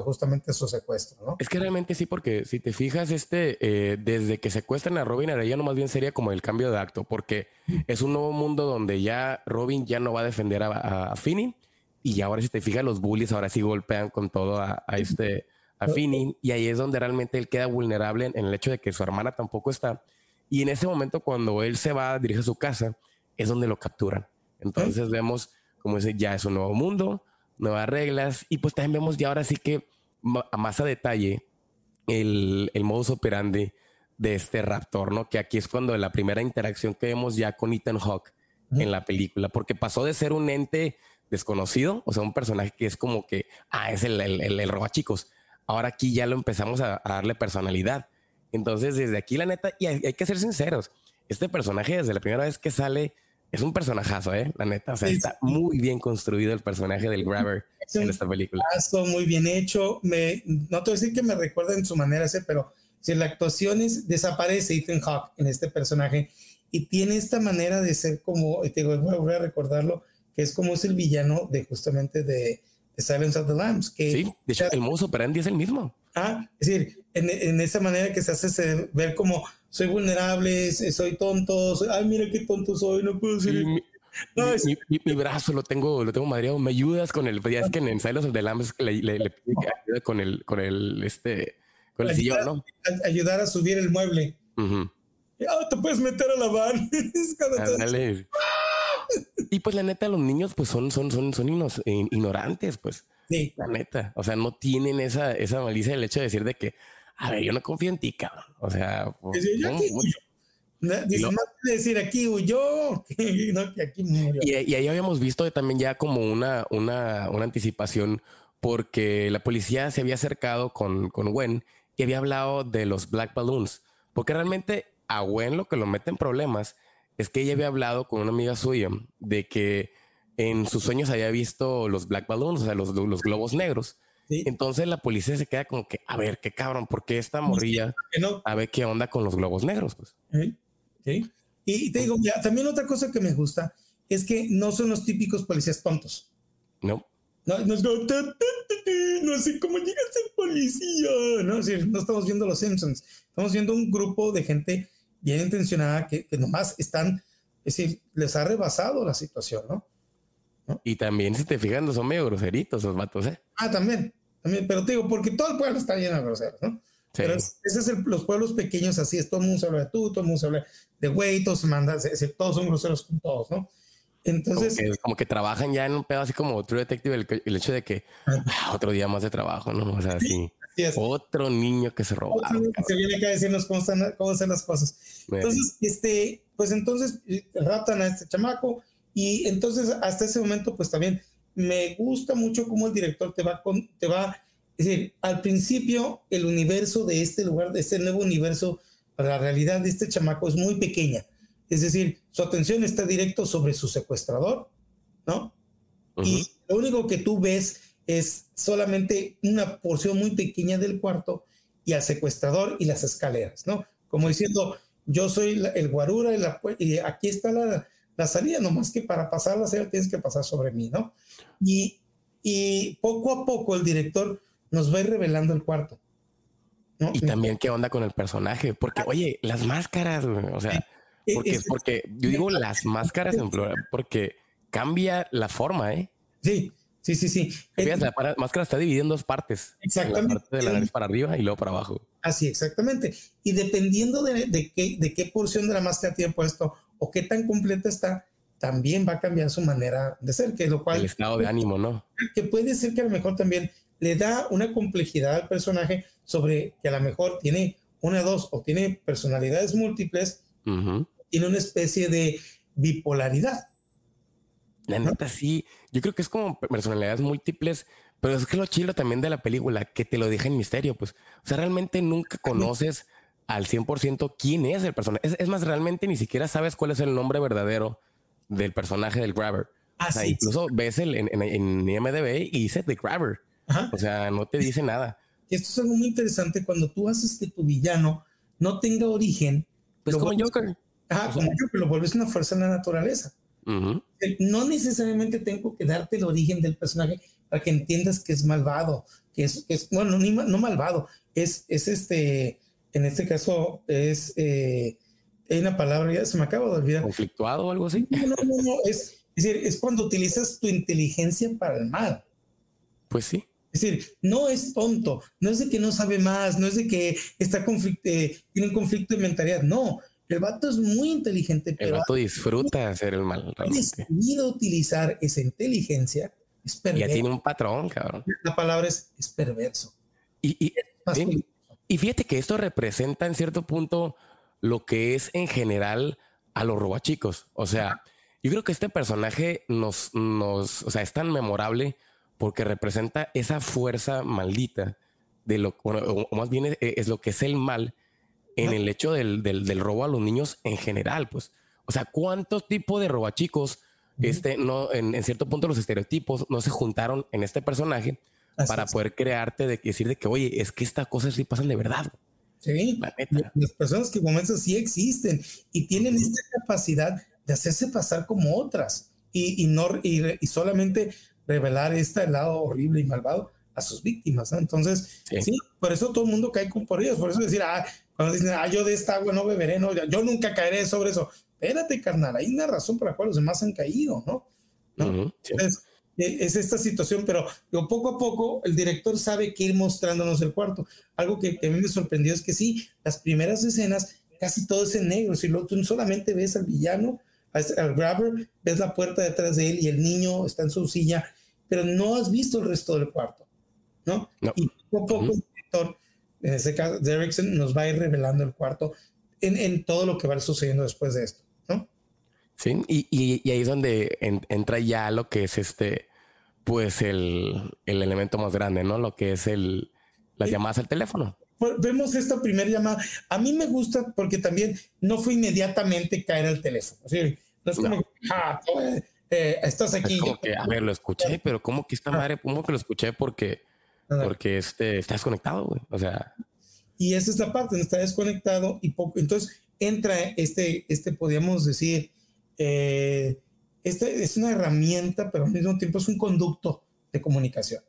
justamente su secuestro, ¿no? Es que realmente sí, porque si te fijas, este, eh, desde que secuestran a Robin Arellano, más bien sería como el cambio de acto, porque es un nuevo mundo donde ya Robin ya no va a defender a, a, y ahora si te fijas, los bullies ahora sí golpean con todo a, este, a Finney, y ahí es donde realmente él queda vulnerable en el hecho de que su hermana tampoco está, y en ese momento, cuando él se va, dirige a su casa, es donde lo capturan. Entonces vemos como ese ya es un nuevo mundo, nuevas reglas, y pues también vemos ya ahora sí que a más a detalle el, el modus operandi de este raptor, ¿no? Que aquí es cuando la primera interacción que vemos ya con Ethan Hawke en la película, porque pasó de ser un ente desconocido, o sea, un personaje que es como que, ah, es el, el, el, roba chicos. Ahora aquí ya lo empezamos a darle personalidad. Entonces, desde aquí, la neta, y hay, que ser sinceros, este personaje desde la primera vez que sale es un personajazo, ¿eh? La neta, o sea, está muy bien construido el personaje del Grabber en esta película. Muy bien hecho. Me, no te voy a decir que me recuerda en su manera de ser, pero si la actuación es, desaparece Ethan Hawke en este personaje y tiene esta manera de ser como, te voy a recordarlo, que es como es el villano de justamente de, Silence of the Lambs. Que sí, de hecho, el modo operandi es el mismo. Ah, es decir, en, en, esa manera que se hace ver como soy vulnerable, soy tonto, ay, mira qué tonto soy, no puedo ser. mi, brazo lo tengo, lo tengo madreado. ¿Me ayudas con el? Ya es que en of the Lambs le, le, le pide que ayude con el, con el, este, con el sillón, ¿no? ayudar a subir el mueble. Uh te puedes meter a la van. y pues la neta, los niños pues son, son, son, son ignorantes, pues. Sí. La neta. O sea, no tienen esa, esa malicia del hecho de decir de que, a ver, yo no confío en ti, cabrón. O sea, pues, Dice, más decir aquí huyó, no, que aquí murió. Y, y, ahí habíamos visto también ya como una, una, una anticipación porque la policía se había acercado con, con Gwen y había hablado de los Black Balloons, porque realmente a Gwen lo que lo mete en problemas es que ella había hablado con una amiga suya de que en sus sueños había visto los Black Balloons, o sea, los, los globos negros. Entonces la policía se queda como que, a ver, qué cabrón, ¿por qué esta morrilla? A ver qué onda con los globos negros, pues. Y te digo, también otra cosa que me gusta es que no son los típicos policías tontos. No. No, no, no sé cómo llega a ser policía. No, no estamos viendo los Simpsons. Estamos viendo un grupo de gente bien intencionada que, que nomás están, es decir, les ha rebasado la situación, ¿no? Y también, si te fijas, no son medio groseritos los vatos, ¿eh? Ah, también, también, pero te digo, porque todo el pueblo está lleno de groseros, ¿no? Sí. Pero ese es el, los pueblos pequeños así, es todo el mundo se habla de tú, todo el mundo se habla de güey, todos se mandan, todos son groseros con todos, ¿no? Entonces. Como que, trabajan ya en un pedo así como True Detective, el, hecho de que ah, otro día más de trabajo, ¿no? O sea, sí. Otro niño que se roba. Se viene acá a decirnos cómo, están, cómo hacen las cosas. Entonces, este, pues entonces eh, raptan a este chamaco y entonces hasta ese momento, pues también me gusta mucho cómo el director te va con, te va, es decir, al principio el universo de este lugar, de este nuevo universo, la realidad de este chamaco es muy pequeña. Es decir, su atención está directo sobre su secuestrador, ¿no? Y lo único que tú ves es solamente una porción muy pequeña del cuarto y al secuestrador y las escaleras, ¿no? Como diciendo, yo soy el guarura y, la, y aquí está la, la salida, nomás que para pasar la salida tienes que pasar sobre mí, ¿no? Y, y poco a poco el director nos va a ir revelando el cuarto. ¿no? Y también qué onda con el personaje, porque ah. oye, las máscaras, o sea, porque, porque yo digo las máscaras en plural, porque cambia la forma, ¿eh? Sí, sí, sí, sí. la máscara está dividida en dos partes. Exactamente. La parte de la nariz para arriba y luego para abajo. Así, exactamente. Y dependiendo de, de, qué, de qué porción de la máscara tiene puesto o qué tan completa está, también va a cambiar su manera de ser, que lo cual... El estado de ánimo, ¿no? Que puede ser que a lo mejor también le da una complejidad al personaje sobre que a lo mejor tiene una, dos o tiene personalidades múltiples, tiene una especie de bipolaridad. La neta, sí. Yo creo que es como personalidades múltiples, pero es que lo chilo también de la película, que te lo deja en misterio, pues. O sea, realmente nunca conoces al 100% quién es el personaje. Es, más, realmente ni siquiera sabes cuál es el nombre verdadero del personaje del Grabber. o sea, incluso ves el, en, en, IMDb y dice The Grabber. O sea, no te dice nada. Esto es algo muy interesante cuando tú haces que tu villano no tenga origen. Pues como Joker. Ajá, como Joker, lo vuelves una fuerza en la naturaleza. No necesariamente tengo que darte el origen del personaje para que entiendas que es malvado, que es, es bueno, no malvado, es, es este, en este caso es, eh, hay una palabra, ya se me acaba de olvidar. ¿Conflictuado o algo así? No, no, no, es, es, decir, es cuando utilizas tu inteligencia para el mal. Pues sí. Es decir, no es tonto, no es de que no sabe más, no es de que está eh, tiene un conflicto de mentalidad, no. El vato es muy inteligente. El vato disfruta hacer el mal. Decidido utilizar esa inteligencia. Es perverso. Ya tiene un patrón, cabrón. La palabra es, es perverso. Y, y, y fíjate que esto representa en cierto punto lo que es en general a los robachicos. O sea, yo creo que este personaje nos, nos, o sea, es tan memorable porque representa esa fuerza maldita de lo, o más bien es, lo que es el mal en el hecho del, del, robo a los niños en general, pues. O sea, ¿cuántos tipos de robachicos, este, no, en, en, cierto punto los estereotipos no se juntaron en este personaje para poder crearte de decir de que, oye, es que estas cosas sí pasan de verdad. Sí, las personas que comienzan sí existen y tienen esta capacidad de hacerse pasar como otras y, y no, y, solamente revelar este lado horrible y malvado a sus víctimas. Entonces, sí. por eso todo el mundo cae con por ellos. Por eso decir, ah, cuando dicen, ah, yo de esta agua no beberé, no, yo nunca caeré sobre eso. Espérate, carnal, hay una razón por la cual los demás han caído, ¿no? ¿No? Eh, es esta situación, pero poco a poco el director sabe que ir mostrándonos el cuarto. Algo que, a mí me sorprendió es que sí, las primeras escenas casi todo es en negro, si lo, tú solamente ves al villano, al grabber, ves la puerta detrás de él y el niño está en su silla, pero no has visto el resto del cuarto, ¿no? Y poco a poco el director, en este caso, Derrickson, nos va a ir revelando el cuarto en, en todo lo que va sucediendo después de esto. Sí, y, y, ahí es donde entra ya lo que es este, pues el, el, elemento más grande, ¿no? Lo que es el, las llamadas al teléfono. pues, vemos esta primera llamada. A mí me gusta porque también no fue inmediatamente caer al teléfono. no es como, ah, eh, estás aquí. a ver, lo escuché, pero ¿cómo que esta madre? ¿Cómo que lo escuché? Porque, porque este, está desconectado, güey. O sea. Y esa es la parte, está desconectado y poco. Entonces entra este, este podríamos decir, eh, este es una herramienta, pero al mismo tiempo es un conducto de comunicación.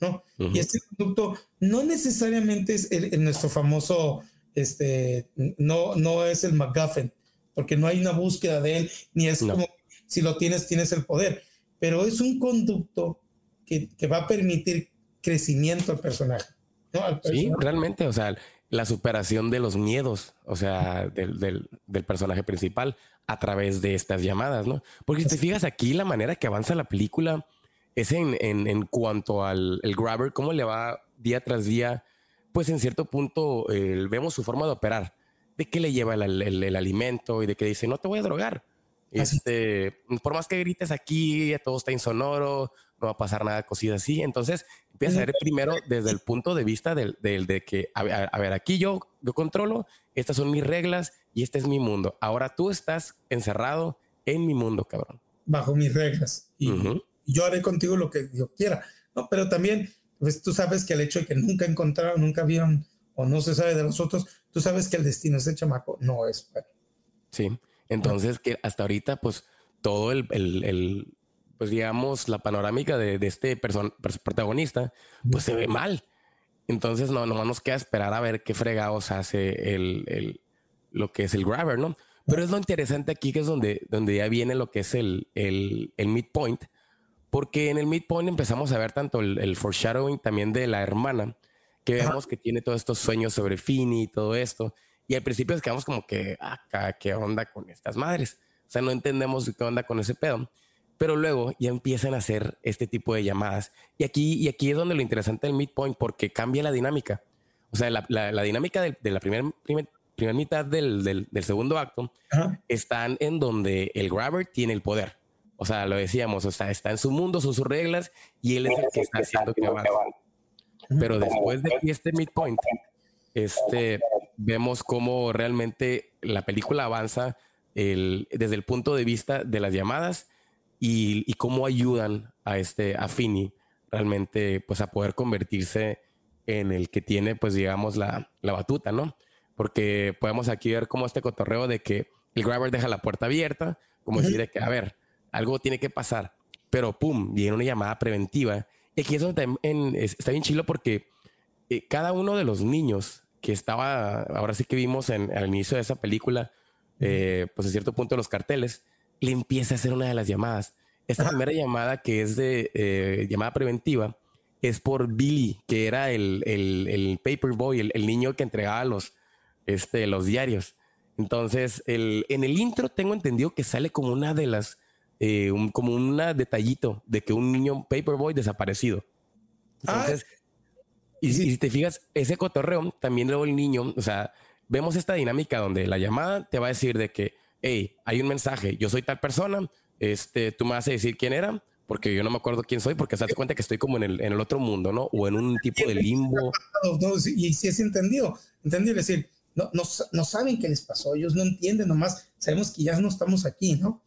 ¿no? Y este conducto no necesariamente es el, nuestro famoso, este, no, no es el McGuffin, porque no hay una búsqueda de él, ni es como si lo tienes, tienes el poder, pero es un conducto que, que va a permitir crecimiento al personaje. Sí, realmente, o sea, la superación de los miedos, o sea, del, del, del, personaje principal a través de estas llamadas, ¿no? Porque si te fijas aquí, la manera que avanza la película, es en, en, cuanto al el grabber, cómo le va día tras día, pues en cierto punto vemos su forma de operar, de qué le lleva el, el, alimento y de que dice, no te voy a drogar. Este, por más que grites aquí, todo está insonoro, no va a pasar nada cosida así. Entonces empieza a ver primero desde el punto de vista del, del de que, a ver, a ver, aquí yo, yo controlo, estas son mis reglas y este es mi mundo. Ahora tú estás encerrado en mi mundo, cabrón. Bajo mis reglas. Y, yo haré contigo lo que yo quiera. No, pero también, pues tú sabes que el hecho de que nunca encontraron, nunca vieron o no se sabe de los otros, tú sabes que el destino de ese chamaco no es bueno. Sí, entonces que hasta ahorita, pues todo el, el, pues digamos, la panorámica de, de este protagonista, pues se ve mal. Entonces no, no nos queda esperar a ver qué fregados hace el, el, lo que es el grabber, ¿no? Pero es lo interesante aquí que es donde, donde ya viene lo que es el, el, el midpoint, porque en el midpoint empezamos a ver tanto el, foreshadowing también de la hermana, que vemos que tiene todos estos sueños sobre Fini y todo esto. Y al principio quedamos como que, acá, ah, ¿qué onda con estas madres? O sea, no entendemos qué onda con ese pedo. Pero luego ya empiezan a hacer este tipo de llamadas. Y aquí, y aquí es donde lo interesante del midpoint, porque cambia la dinámica. O sea, la, la, dinámica de, la primera primer, primer mitad del, del, segundo acto están en donde el grabber tiene el poder. O sea, lo decíamos, o sea, está en su mundo, son sus reglas y él es el que está haciendo que avance. Pero después de este midpoint, este, vemos cómo realmente la película avanza desde el punto de vista de las llamadas y, cómo ayudan a este a Fini realmente pues a poder convertirse en el que tiene pues digamos la, la batuta, ¿no? Porque podemos aquí ver cómo este cotorreo de que el grabber deja la puerta abierta, como decir que, a ver, algo tiene que pasar, pero pum, viene una llamada preventiva. Y aquí es donde está bien chilo porque eh, cada uno de los niños que estaba, ahora sí que vimos en, al inicio de esa película, eh, pues a cierto punto de los carteles, le empieza a hacer una de las llamadas. Esta primera llamada que es de eh, llamada preventiva es por Billy, que era el, el, el paperboy, el, el, niño que entregaba los, este, los diarios. Entonces, el, en el intro tengo entendido que sale como una de las eh, como un detallito de que un niño Paperboy desaparecido. Ah. Entonces, y, si te fijas, ese cotorreo, también luego el niño, o sea, vemos esta dinámica donde la llamada te va a decir de que, hey, hay un mensaje, yo soy tal persona, este, tú me vas a decir quién era, porque yo no me acuerdo quién soy, porque se das cuenta que estoy como en el, en el otro mundo, ¿no? O en un tipo de limbo. y si es entendido, entendido, es decir, no, no, no, saben qué les pasó, ellos no entienden, nomás sabemos que ya no estamos aquí, ¿no?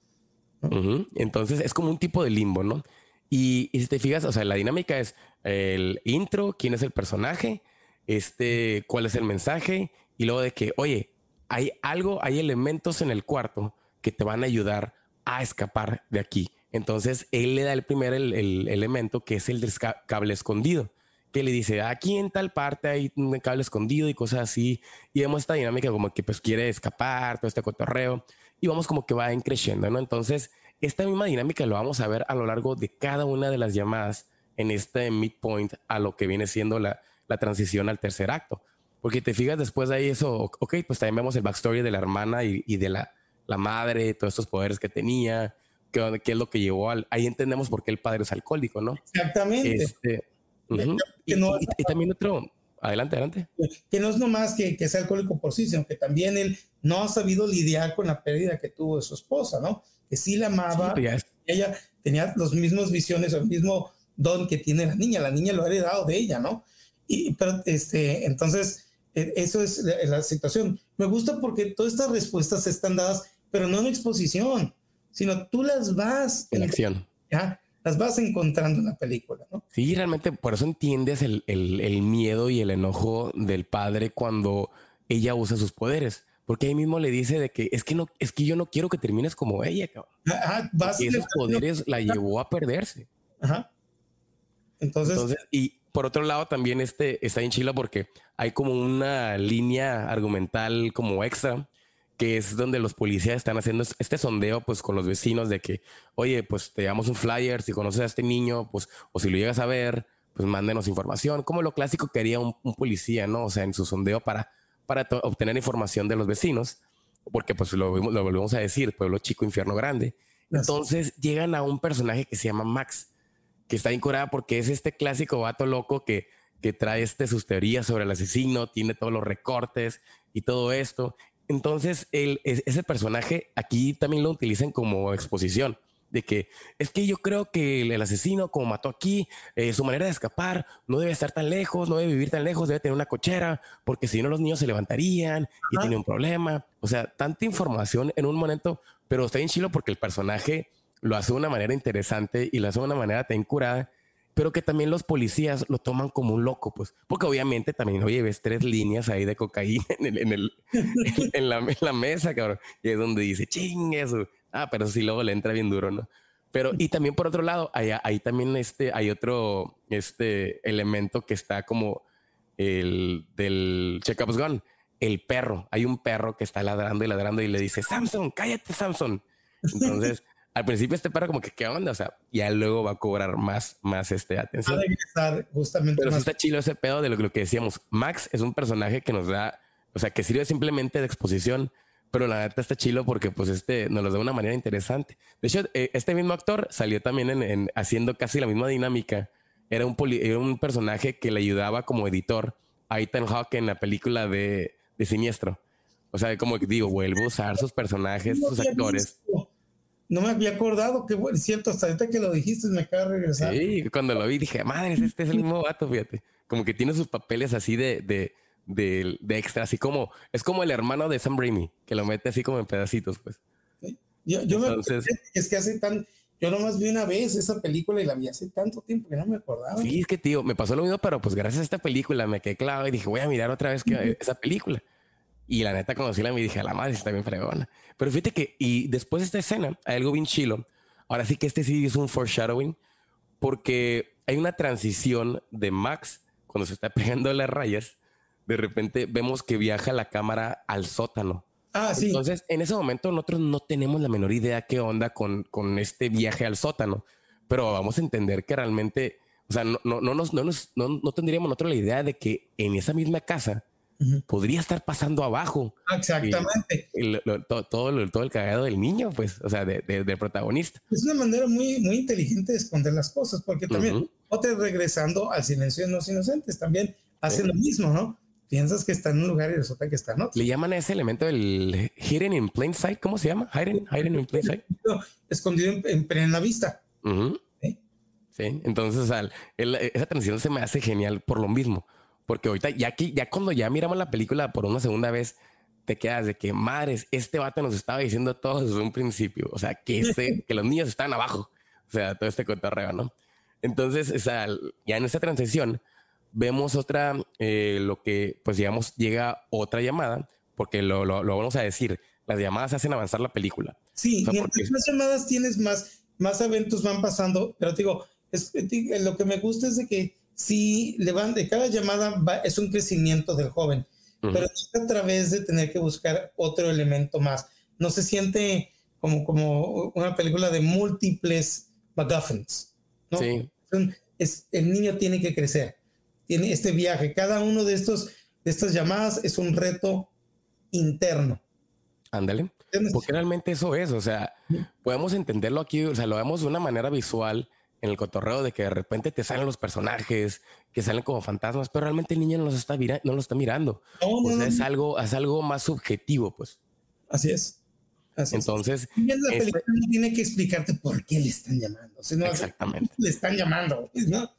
Entonces es como un tipo de limbo, ¿no? Y, si te fijas, o sea, la dinámica es el intro, quién es el personaje, este, cuál es el mensaje, y luego de que, oye, hay algo, hay elementos en el cuarto que te van a ayudar a escapar de aquí. Entonces él le da el primer el, elemento que es el cable escondido, que le dice aquí en tal parte hay un cable escondido y cosas así. Y vemos esta dinámica como que pues quiere escapar, todo este cotorreo y vamos como que va creciendo, ¿no? Entonces, esta misma dinámica lo vamos a ver a lo largo de cada una de las llamadas en este midpoint a lo que viene siendo la, la transición al tercer acto. Porque te fijas después de ahí eso, ok, pues también vemos el backstory de la hermana y, y de la, la, madre, todos estos poderes que tenía, qué, qué, es lo que llevó al... Ahí entendemos por qué el padre es alcohólico, ¿no? Exactamente. Este, y, también otro, Adelante, adelante. Que no es nomás que, que sea alcohólico por sí, sino que también él no ha sabido lidiar con la pérdida que tuvo de su esposa, ¿no? Que sí la amaba, pues ella tenía los mismos visiones, el mismo don que tiene la niña, la niña lo ha heredado de ella, ¿no? Y, pero, este, entonces, eso es la, situación. Me gusta porque todas estas respuestas están dadas, pero no en exposición, sino tú las vas en acción. ¿ya? Las vas encontrando en la película, ¿no? Sí, realmente por eso entiendes el, el, el miedo y el enojo del padre cuando ella usa sus poderes porque ahí mismo le dice de que es que no, es que yo no quiero que termines como ella, cabrón. Ajá, y esos poderes la llevó a perderse. Ajá. Entonces, y por otro lado, también este está en Chile porque hay como una línea argumental como extra que es donde los policías están haciendo este sondeo pues con los vecinos de que, oye, pues te damos un flyer, si conoces a este niño, pues, o si lo llegas a ver, pues mándenos información, como lo clásico que haría un, un policía, ¿no? O sea, en su sondeo para para obtener información de los vecinos, porque pues lo, lo volvemos a decir, pueblo chico, infierno grande. Entonces llegan a un personaje que se llama Max, que está incurada porque es este clásico vato loco que, que trae este, sus teorías sobre el asesino, tiene todos los recortes y todo esto. Entonces, el, ese personaje aquí también lo utilizan como exposición de que es que yo creo que el, asesino, como mató aquí, eh, su manera de escapar no debe estar tan lejos, no debe vivir tan lejos, debe tener una cochera, porque si no los niños se levantarían y tiene un problema. O sea, tanta información en un momento, pero está en chilo porque el personaje lo hace de una manera interesante y lo hace de una manera tan curada, pero que también los policías lo toman como un loco, pues, porque obviamente también, oye, ves tres líneas ahí de cocaína en, el, en, el, en, la, en la, mesa, cabrón, y es donde dice, ching, eso, Ah, pero sí luego le entra bien duro, ¿no? Pero, y también por otro lado, ahí, ahí también este, hay otro este elemento que está como el del Check-Ups Gone, el perro. Hay un perro que está ladrando y ladrando y le dice, Samson, cállate, Samson. Entonces, al principio este perro como que, ¿qué onda? O sea, ya luego va a cobrar más, más este, atención. justamente. Pero sí está chido ese pedo de lo, lo que decíamos. Max es un personaje que nos da, o sea, que sirve simplemente de exposición pero la neta está chilo porque pues este nos lo da de una manera interesante. De hecho, eh, este mismo actor salió también en, haciendo casi la misma dinámica. Era un, era un personaje que le ayudaba como editor a Ethan Hawke en la película de, de Siniestro. O sea, como digo, vuelvo a usar sus personajes, sus actores. No me había acordado, que bueno, cierto, hasta ahorita que lo dijiste me acaba de regresar. Sí, cuando lo vi dije, madre, este es el mismo vato, fíjate. Como que tiene sus papeles así de, de de, de, extra, así como es como el hermano de Sam Raimi, que lo mete así como en pedacitos, pues. Yo, yo me es que hace tan, yo nomás vi una vez esa película y la vi hace tanto tiempo que no me acordaba. Sí, es que tío, me pasó lo mismo, pero pues gracias a esta película me quedé claro y dije, voy a mirar otra vez que, esa película. Y la neta conocí la y dije, a la madre está bien fregona. Pero fíjate que, y después de esta escena, hay algo bien chilo. Ahora sí que este sí es un foreshadowing, porque hay una transición de Max cuando se está pegando las rayas de repente vemos que viaja la cámara al sótano. Ah, sí. Entonces, en ese momento nosotros no tenemos la menor idea qué onda con, con este viaje al sótano, pero vamos a entender que realmente, o sea, no, no, no, nos, no, nos, no, no tendríamos nosotros la idea de que en esa misma casa podría estar pasando abajo. Exactamente. todo, todo, el cagado del niño, pues, o sea, de, del protagonista. Es una manera muy, muy inteligente de esconder las cosas, porque también, otra regresando al silencio de los inocentes, también hace lo mismo, ¿no? piensas que está en un lugar y resulta que está en otro. Le llaman a ese elemento el hidden in plain sight. ¿Cómo se llama? Hidden, hidden in plain sight. escondido en, en, la vista. ¿Sí? entonces esa transición se me hace genial por lo mismo. Porque ahorita, ya aquí, ya cuando ya miramos la película por una segunda vez, te quedas de que madres, este vato nos estaba diciendo todo desde un principio. O sea, que, este, que los niños están abajo. O sea, todo este cotorreo, ¿no? Entonces, o sea, ya en esta transición, vemos otra, eh, lo que, pues digamos, llega otra llamada, porque lo, lo, vamos a decir, las llamadas hacen avanzar la película. Sí, mientras más llamadas tienes, más, más eventos van pasando, pero te digo, es, lo que me gusta es de que sí, le van, de cada llamada va, es un crecimiento del joven, pero es a través de tener que buscar otro elemento más. No se siente como, como una película de múltiples MacGuffins. ¿no? Sí. Es, el niño tiene que crecer tiene este viaje. Cada uno de estos de estas llamadas es un reto interno. Ándale. Porque realmente eso es, o sea, podemos entenderlo aquí, o sea, lo vemos de una manera visual en el cotorreo de que de repente te salen los personajes, que salen como fantasmas, pero realmente el niño no los está, no lo está mirando. o sea, es algo, es algo más subjetivo, pues. Así es. Entonces, la este película no tiene que explicarte por qué le están llamando. Exactamente. Le están llamando, ¿no?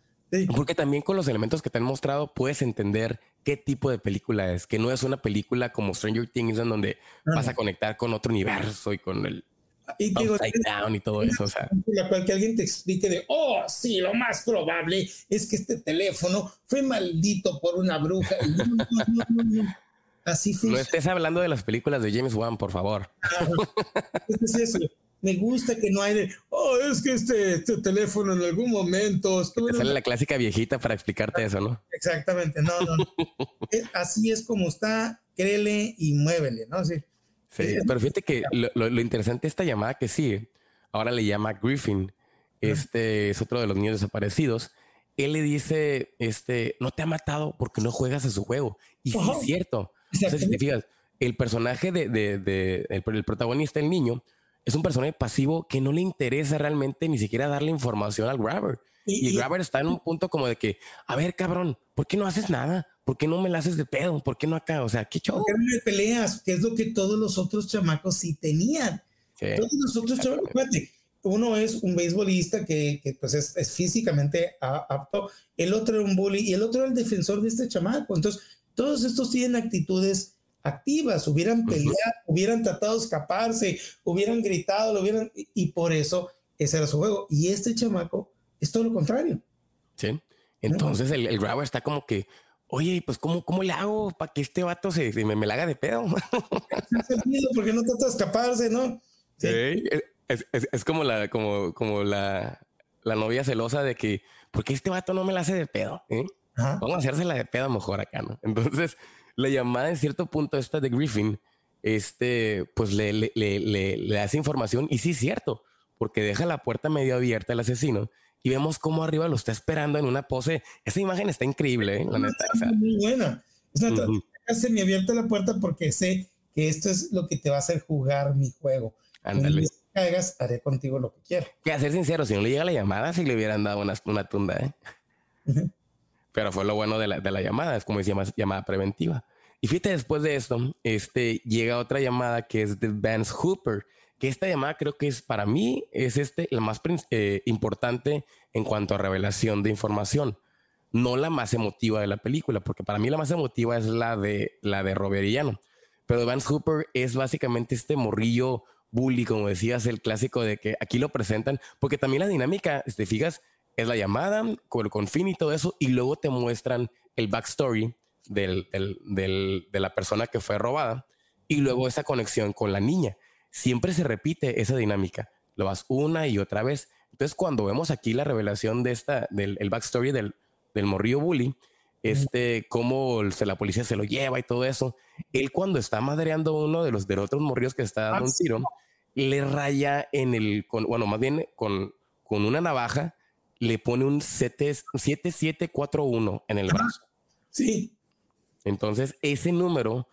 Porque también con los elementos que te han mostrado puedes entender qué tipo de película es, que no es una película como Stranger Things en donde vas a conectar con otro universo y con el y digo, down y todo eso. O sea. La cual que alguien te explique de, oh, sí, lo más probable es que este teléfono fue maldito por una bruja. Así fue. No estés hablando de las películas de James Wan, por favor. es eso me gusta que no hay de, oh, es que este, este teléfono en algún momento. sale la clásica viejita para explicarte eso, ¿no? Exactamente, no, no. Así es como está, créele y muévele, ¿no? Sí, sí pero fíjate que lo, interesante de esta llamada que sigue, ahora le llama Griffin, este es otro de los niños desaparecidos. Él le dice, este, no te ha matado porque no juegas a su juego. Y sí es cierto. Si te fijas, el personaje de, de, de el protagonista, el niño, es un personaje pasivo que no le interesa realmente ni siquiera darle información al grabber. Y, el grabber está en un punto como de que, a ver, cabrón, ¿por qué no haces nada? ¿Por qué no me la haces de pedo? ¿Por qué no acá? O sea, qué show. ¿Por qué no me peleas? Que es lo que todos los otros chamacos sí tenían. Todos los otros chamacos, uno es un beisbolista que, que pues es, es, físicamente apto, el otro era un bully y el otro era el defensor de este chamaco. Entonces, todos estos tienen actitudes activas, hubieran peleado, hubieran tratado de escaparse, hubieran gritado, lo hubieran, y por eso ese era su juego. Y este chamaco es todo lo contrario. Sí. Entonces el, el grabber está como que, oye, pues ¿cómo, cómo le hago para que este vato se, me, me, la haga de pedo? porque no trata de escaparse, ¿no? Sí. Es, es, es, como la, como, como la, la novia celosa de que, porque este vato no me la hace de pedo? ¿eh? Vamos a hacérsela de pedo mejor acá, ¿no? Entonces, la llamada en cierto punto esta de Griffin, este, pues le, le, le, le, hace información y sí es cierto, porque deja la puerta medio abierta el asesino y vemos cómo arriba lo está esperando en una pose. Esa imagen está increíble, ¿eh? la neta. muy buena. Es una uh abierta la puerta porque sé que esto es lo que te va a hacer jugar mi juego. Ándale. caigas, haré contigo lo que quiero. Que a ser sincero, si no le llega la llamada, si le hubieran dado una, una tunda, ¿eh? Pero fue lo bueno de la, de la llamada, es como decía, llamada preventiva. Y fíjate, después de esto, este, llega otra llamada que es de Vance Hooper, esta llamada creo que es para mí, es este, la más eh, importante en cuanto a revelación de información. No la más emotiva de la película, porque para mí la más emotiva es la de, la de Robert Pero Vance Hooper es básicamente este morrillo bully, como decías, el clásico de que aquí lo presentan, porque también la dinámica, si te fijas, es la llamada con, con fin y todo eso, y luego te muestran el backstory del, del, de la persona que fue robada, y luego esa conexión con la niña. Siempre se repite esa dinámica, lo vas una y otra vez. Entonces, cuando vemos aquí la revelación de esta, del el backstory del, del morrillo bully, este, cómo se, la policía se lo lleva y todo eso, él cuando está madreando uno de los de otros morrillos que está dando un tiro, le raya en el, con, bueno, más bien con, con una navaja, le pone un 7741 en el brazo. Sí. Entonces, ese número,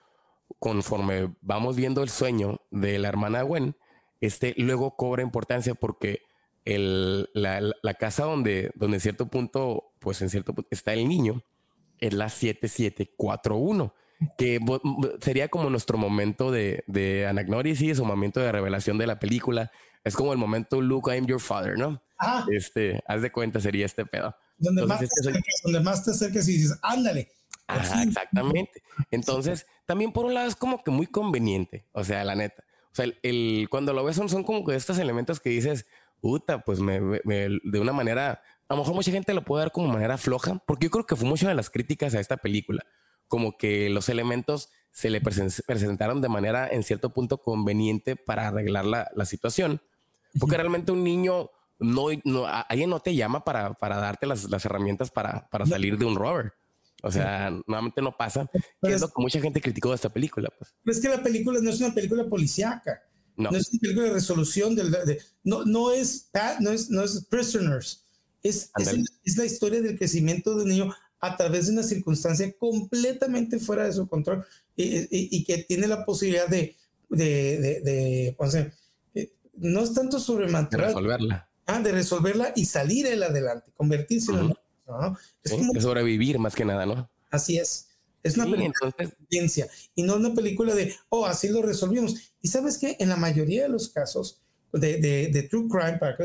conforme vamos viendo el sueño de la hermana Gwen, este luego cobra importancia porque el, la, la, casa donde, donde en cierto punto, pues en cierto punto está el niño, es la 7741, que sería como nuestro momento de, de anagnorisis o momento de revelación de la película. Es como el momento Luke, I'm your father, ¿no? Ah. Este, haz de cuenta, sería este pedo. Donde, más, te acerques, donde más te acerques y dices, ándale. Ajá, exactamente. Entonces, también por un lado es como que muy conveniente, o sea, la neta. O sea, el, cuando lo ves son, son como que estos elementos que dices, puta, pues me, de una manera, a lo mejor mucha gente lo puede dar como manera floja, porque yo creo que fue mucho de las críticas a esta película, como que los elementos se le presentaron de manera en cierto punto conveniente para arreglar la, la situación, porque realmente un niño no, no, alguien no te llama para, para darte las, las herramientas para, para salir de un rover. O sea, nuevamente no pasa. Que es, lo que mucha gente criticó de esta película. Pues. Pero es que la película no es una película policíaca. No. no es una película de resolución. Del, de, no, no, es, no, es, no es Prisoners. Es, es, es, la historia del crecimiento de un niño a través de una circunstancia completamente fuera de su control y, y, y que tiene la posibilidad de, de, de, de o sea, eh, no es tanto sobrenatural. De resolverla. Ah, de resolverla y salir él adelante, convertirse en Es como, sobrevivir más que nada, ¿no? Así es. Es una película de experiencia y no una película de, oh, así lo resolvimos. Y sabes que en la mayoría de los casos de, de, de true crime, para que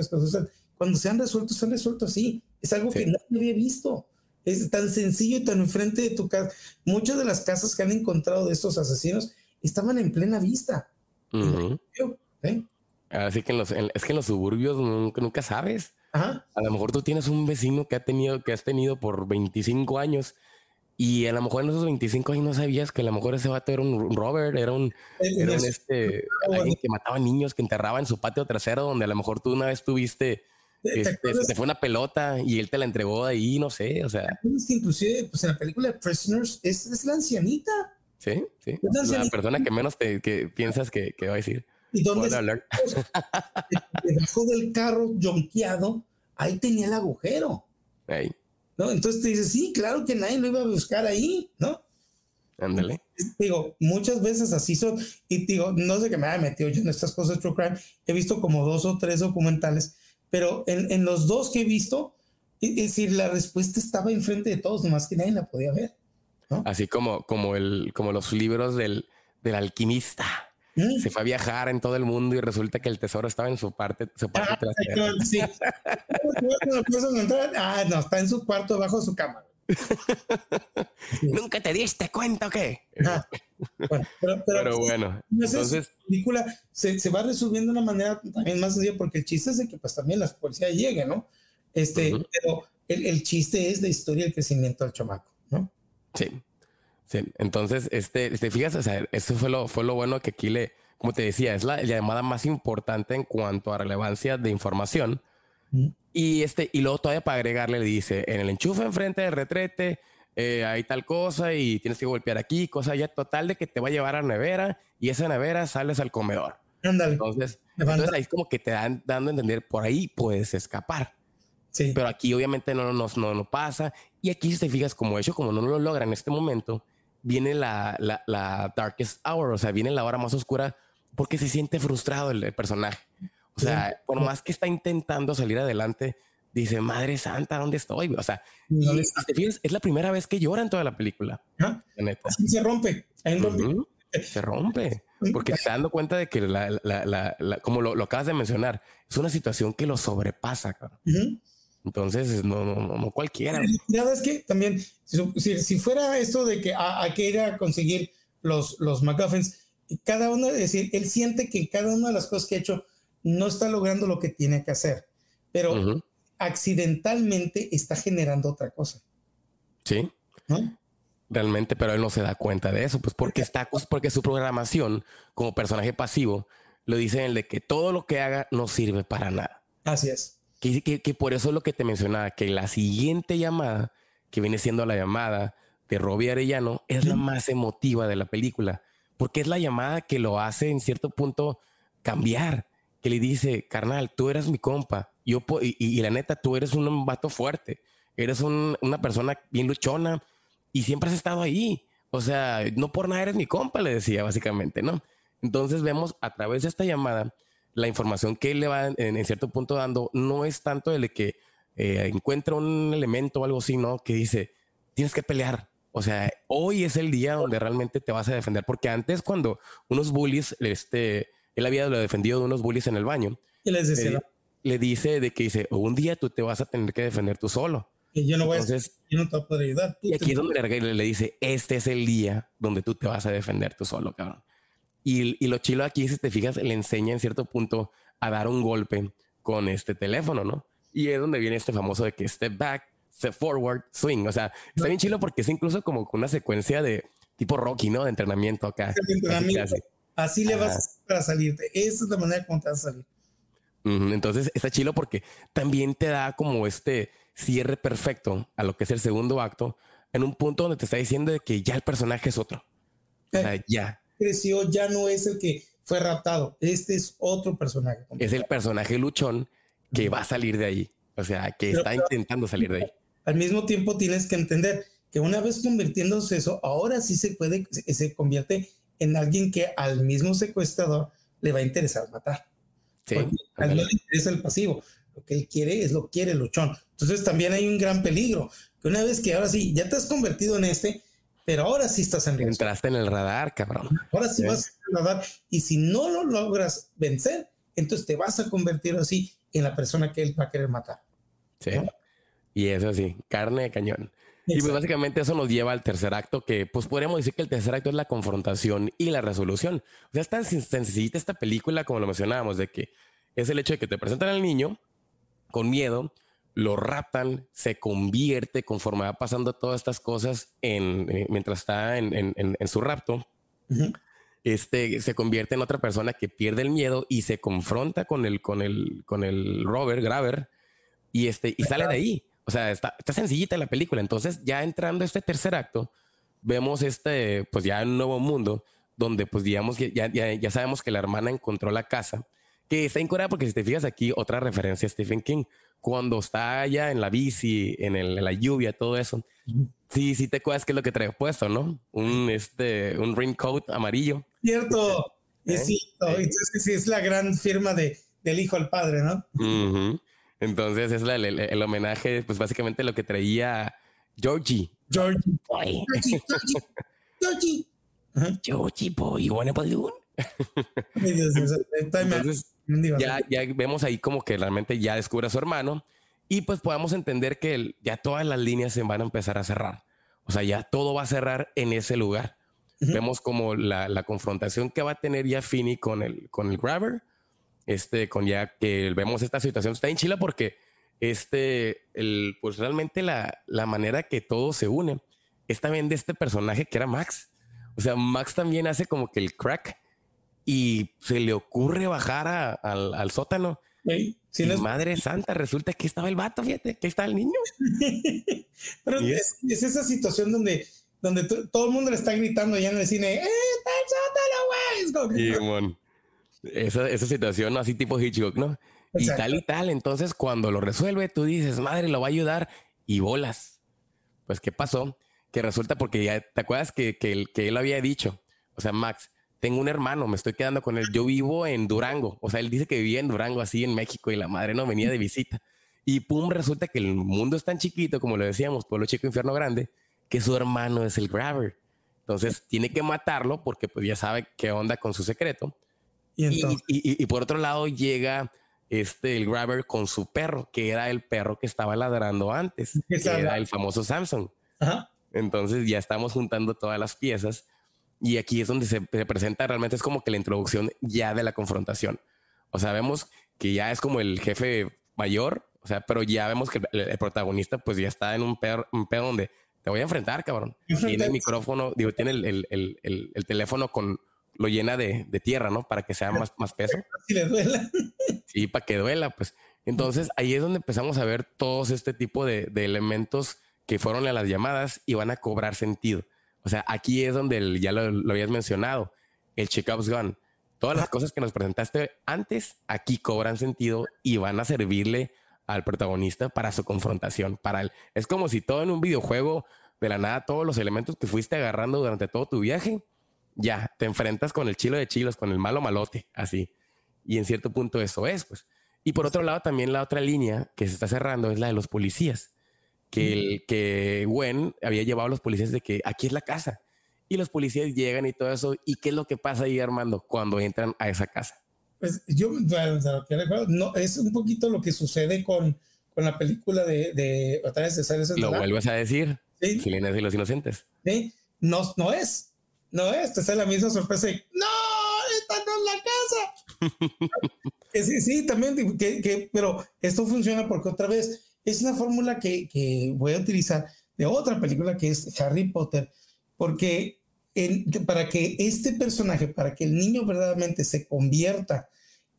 cuando se han resuelto, se han resuelto así. Es algo que nadie había visto. Es tan sencillo y tan enfrente de tu casa. Muchas de las casas que han encontrado de estos asesinos estaban en plena vista. Así que los, es que en los suburbios nunca, nunca sabes. A lo mejor tú tienes un vecino que ha tenido, que has tenido por 25 años y a lo mejor en esos 25 años no sabías que a lo mejor ese vato era un Robert, era un, era un este, alguien que mataba niños, que enterraba en su patio trasero, donde a lo mejor tú una vez tuviste, este, te fue una pelota y él te la entregó de ahí, no sé, o sea. Inclusive, pues en la película Prisoners es, es la ancianita. Sí, sí. La, la persona que menos te que piensas que, que va a decir. ¿Y dónde Debajo del carro jonqueado, ahí tenía el agujero. Ahí. ¿No? Entonces te dices, sí, claro que nadie lo iba a buscar ahí, ¿no? Ándale. Digo, muchas veces así son, y digo, no sé qué me haya metido yo en estas cosas de True Crime, he visto como dos o tres documentales, pero en, en los dos que he visto, es decir, la respuesta estaba enfrente de todos, nomás que nadie la podía ver. ¿no? Así como, como, el, como los libros del, del alquimista. Se fue a viajar en todo el mundo y resulta que el tesoro estaba en su parte, su parte ah, trasera. Sí. ah, no, está en su cuarto bajo su cama. ¿Nunca te diste cuenta o qué? Bueno, pero, bueno, entonces la película se, se, va resolviendo de una manera también más sencilla porque el chiste es de que pues también la policía llegue, ¿no? Este, pero el, el, chiste es la historia del crecimiento del chamaco, ¿no? Sí. Sí, entonces, este, te fijas, o sea, eso fue lo, fue lo bueno que aquí le, como te decía, es la llamada más importante en cuanto a relevancia de información. Y este, y luego todavía para agregarle le dice, en el enchufe enfrente del retrete, eh, hay tal cosa y tienes que golpear aquí, cosa ya total de que te va a llevar a la nevera y esa nevera sales al comedor. Entonces, entonces ahí es como que te dan dando a entender por ahí puedes escapar. Sí. Pero aquí obviamente no, no, no, no pasa. Y aquí si te fijas como hecho, como no lo logra en este momento, viene la, la, la, darkest hour, o sea, viene la hora más oscura porque se siente frustrado el, personaje. O sea, por más que está intentando salir adelante, dice, Madre Santa, ¿dónde estoy? O sea, es la primera vez que llora en toda la película. ¿Ah? Así se rompe. Se rompe. Porque se está dando cuenta de que, la, la, como lo, lo, acabas de mencionar, es una situación que lo sobrepasa. Entonces, no, no, no cualquiera. Nada es que también, si, si, fuera esto de que hay que ir a conseguir los, los McGuffins, cada uno, es decir, él siente que cada una de las cosas que ha hecho no está logrando lo que tiene que hacer, pero accidentalmente está generando otra cosa. Sí. Realmente, pero él no se da cuenta de eso, pues porque está, pues porque su programación como personaje pasivo lo dice en el de que todo lo que haga no sirve para nada. Así es. Que, por eso es lo que te mencionaba, que la siguiente llamada, que viene siendo la llamada de Robbie Arellano, es la más emotiva de la película, porque es la llamada que lo hace en cierto punto cambiar, que le dice, carnal, tú eres mi compa, yo y, la neta, tú eres un vato fuerte, eres una persona bien luchona y siempre has estado ahí. O sea, no por nada eres mi compa, le decía básicamente, ¿no? Entonces vemos a través de esta llamada la información que él le va en, cierto punto dando no es tanto el de que eh, encuentra un elemento o algo así, ¿no? Que dice, tienes que pelear. O sea, hoy es el día donde realmente te vas a defender, porque antes cuando unos bullies, este, él había defendido de unos bullies en el baño. Y les decía, eh, le dice de que dice, un día tú te vas a tener que defender tú solo. Y yo no voy a, yo no te voy a poder ayudar. y aquí es donde le, le dice, este es el día donde tú te vas a defender tú solo, cabrón. Y, lo chilo aquí, si te fijas, le enseña en cierto punto a dar un golpe con este teléfono, ¿no? Y es donde viene este famoso de que step back, step forward, swing. O sea, está bien chilo porque es incluso como una secuencia de tipo Rocky, ¿no? De entrenamiento acá. Así, le vas a salirte. Esa es la manera como te vas a salir. Entonces está chilo porque también te da como este cierre perfecto a lo que es el segundo acto en un punto donde te está diciendo de que ya el personaje es otro. O sea, ya, creció, ya no es el que fue raptado. Este es otro personaje. Es el personaje luchón que va a salir de ahí. O sea, que está intentando salir de ahí. Al mismo tiempo tienes que entender que una vez convirtiéndose eso, ahora sí se puede, se, convierte en alguien que al mismo secuestrador le va a interesar matar. Sí, a él no le interesa el pasivo. Lo que él quiere es lo quiere luchón. Entonces también hay un gran peligro. Que una vez que ahora sí ya te has convertido en este, pero ahora sí estás en riesgo. Entraste en el radar, cabrón. Ahora sí, vas en el radar. Y si no lo logras vencer, entonces te vas a convertir así en la persona que él va a querer matar. Sí. Y eso sí, carne de cañón. Y pues básicamente eso nos lleva al tercer acto, que pues podríamos decir que el tercer acto es la confrontación y la resolución. O sea, es tan sencillita esta película como lo mencionábamos, de que es el hecho de que te presentan al niño con miedo, lo raptan, se convierte conforme va pasando todas estas cosas en, eh, mientras está en, su rapto. Este se convierte en otra persona que pierde el miedo y se confronta con el, con el, con el Robert Graver y, este, y sale de ahí. O sea, está, está sencillita la película. Entonces, ya entrando a este tercer acto, vemos este, pues ya un nuevo mundo donde, pues digamos, ya, ya, ya sabemos que la hermana encontró la casa, que está en Corea porque si te fijas aquí, otra referencia a Stephen King, cuando está allá en la bici, en, el, en la lluvia, todo eso. Sí, sí te acuerdas qué es lo que trae puesto, ¿no? Un, este, un raincoat amarillo. Cierto, es ¿Eh? Entonces, sí, es la gran firma de, del hijo al padre, ¿no? Entonces es el, homenaje, pues básicamente lo que traía Georgie. Georgie Boy. Georgie. Georgie. Boy, you wanna balloon? Entonces, ya, ya vemos ahí como que realmente ya descubre a su hermano y pues podamos entender que ya todas las líneas se van a empezar a cerrar. O sea, ya todo va a cerrar en ese lugar. Vemos como la, la, confrontación que va a tener ya Fini con el, con el Grabber este, con ya que vemos esta situación, está en Chile porque este, el, pues realmente la, la manera que todo se une es también de este personaje que era Max. O sea, Max también hace como que el crack y se le ocurre bajar al, al, sótano. y Madre santa, resulta que estaba el vato, fíjate, que está el niño. Pero es, esa situación donde, donde todo el mundo le está gritando allá en el cine, ¡Eh, está el sótano, güey! esa, esa situación así tipo Hitchcock, ¿no? Y tal y tal. Entonces, cuando lo resuelve, tú dices, madre, lo va a ayudar y bolas. Pues, ¿qué pasó? Que resulta porque ya te acuerdas que, que, que él había dicho, o sea, Max, tengo un hermano, me estoy quedando con él. Yo vivo en Durango. O sea, él dice que vivía en Durango, así en México, y la madre no venía de visita. Y pum, resulta que el mundo es tan chiquito, como lo decíamos, pueblo chico, infierno grande, que su hermano es el Grabber. Entonces tiene que matarlo porque pues ya sabe qué onda con su secreto. Y, por otro lado llega este, el Grabber con su perro, que era el perro que estaba ladrando antes, que era el famoso Samsung. Entonces ya estamos juntando todas las piezas y aquí es donde se, presenta realmente es como que la introducción ya de la confrontación. O sea, vemos que ya es como el jefe mayor, o sea, pero ya vemos que el, protagonista pues ya está en un pedo, un pedo donde te voy a enfrentar, cabrón. Tiene el micrófono, digo, tiene el, el teléfono con lo llena de, tierra, ¿no? Para que sea más, más peso. Si le duela. Sí, para que duela, pues. Entonces ahí es donde empezamos a ver todos este tipo de, elementos que fueron a las llamadas y van a cobrar sentido. O sea, aquí es donde ya lo, habías mencionado, el check-ups gun. Todas las cosas que nos presentaste antes, aquí cobran sentido y van a servirle al protagonista para su confrontación. Para él. Es como si todo en un videojuego, de la nada, todos los elementos que fuiste agarrando durante todo tu viaje, ya te enfrentas con el chilo de chilos, con el malo malote, así. Y en cierto punto eso es, pues. Y por otro lado, también la otra línea que se está cerrando es la de los policías. Que, el, que Gwen había llevado a los policías de que aquí es la casa. Y los policías llegan y todo eso. ¿Y qué es lo que pasa ahí, Armando, cuando entran a esa casa? Pues yo, no, es un poquito lo que sucede con, con la película de, de otra vez de Lo vuelves a decir. Sí. y los inocentes. Sí. No, no es. No, es la misma sorpresa. no, esta no es la casa. sí, sí, también, que, pero esto funciona porque otra vez es una fórmula que, que, voy a utilizar de otra película que es Harry Potter, porque para que este personaje, para que el niño verdaderamente se convierta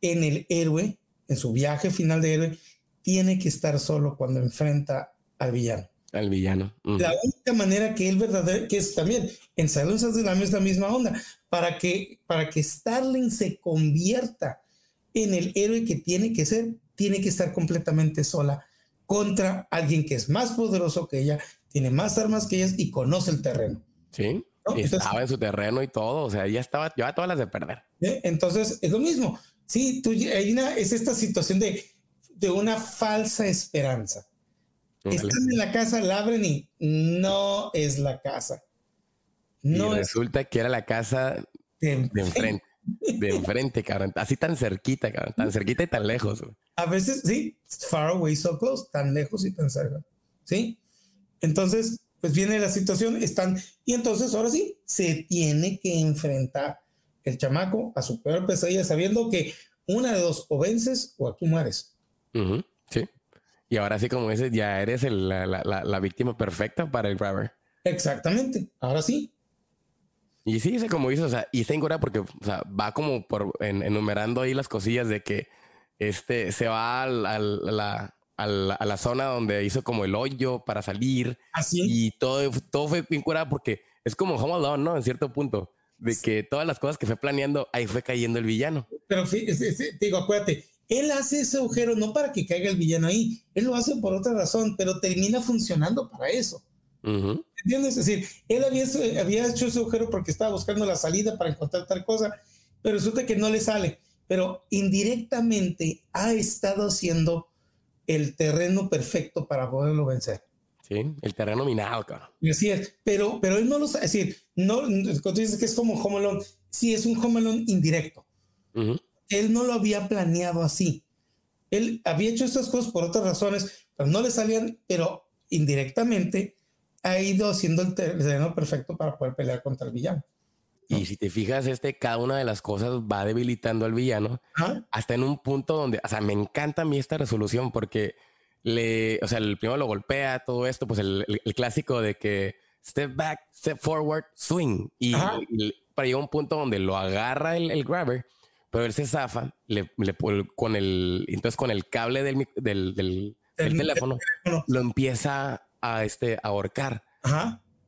en el héroe, en su viaje final de héroe, tiene que estar solo cuando enfrenta al villano. Al villano. La única manera que él verdadero, que es también en the es la misma onda, para que, para que Starling se convierta en el héroe que tiene que ser, tiene que estar completamente sola contra alguien que es más poderoso que ella, tiene más armas que ella y conoce el terreno. Sí. estaba en su terreno y todo, o sea, ella estaba, llevaba todas las de perder. ¿Eh? Entonces, es lo mismo. Sí, tú, hay una, es esta situación de, de una falsa esperanza. Están en la casa, la abren y no es la casa. No y resulta que era la casa de, enfrente. De enfrente, cabrón. Así tan cerquita, cabrón. Tan cerquita y tan lejos. A veces, sí, far away, so close, tan lejos y tan cerca. ¿Sí? Entonces, pues viene la situación, están, y entonces ahora sí, se tiene que enfrentar el chamaco a su peor pesadilla sabiendo que una de dos, o vences o aquí mueres. sí. Y ahora sí, como dices, ya eres la, la, la, víctima perfecta para el grabber. Exactamente, ahora sí. Y sí, como dices, o sea, y está en porque o sea, va como por enumerando ahí las cosillas de que este se va al, la, a la, zona donde hizo como el hoyo para salir. Así. ¿Ah, y todo, todo fue bien curado porque es como Home Alone, ¿no? En cierto punto. De que todas las cosas que fue planeando, ahí fue cayendo el villano. Pero te digo, acuérdate, él hace ese agujero no para que caiga el villano ahí, él lo hace por otra razón, pero termina funcionando para eso. ¿Entiendes? Es decir, él había, había hecho ese agujero porque estaba buscando la salida para encontrar tal cosa, pero resulta que no le sale. Pero indirectamente ha estado haciendo el terreno perfecto para poderlo vencer. Sí, el terreno minado, claro. Así es, pero, pero él no lo sabe. Es decir, no, cuando dices que es como Home Alone, sí, es un Home Alone indirecto. Él no lo había planeado así. Él había hecho estas cosas por otras razones, pero no le salían, pero indirectamente ha ido haciendo el terreno perfecto para poder pelear contra el villano. Y si te fijas, este, cada una de las cosas va debilitando al villano hasta en un punto donde, o sea, me encanta a mí esta resolución porque le, o sea, el primero lo golpea, todo esto, pues el, clásico de que step back, step forward, swing. Y, para llegar a un punto donde lo agarra el, grabber, pero él se zafa, le, con el, entonces con el cable del, del, teléfono, lo empieza a, este, ahorcar.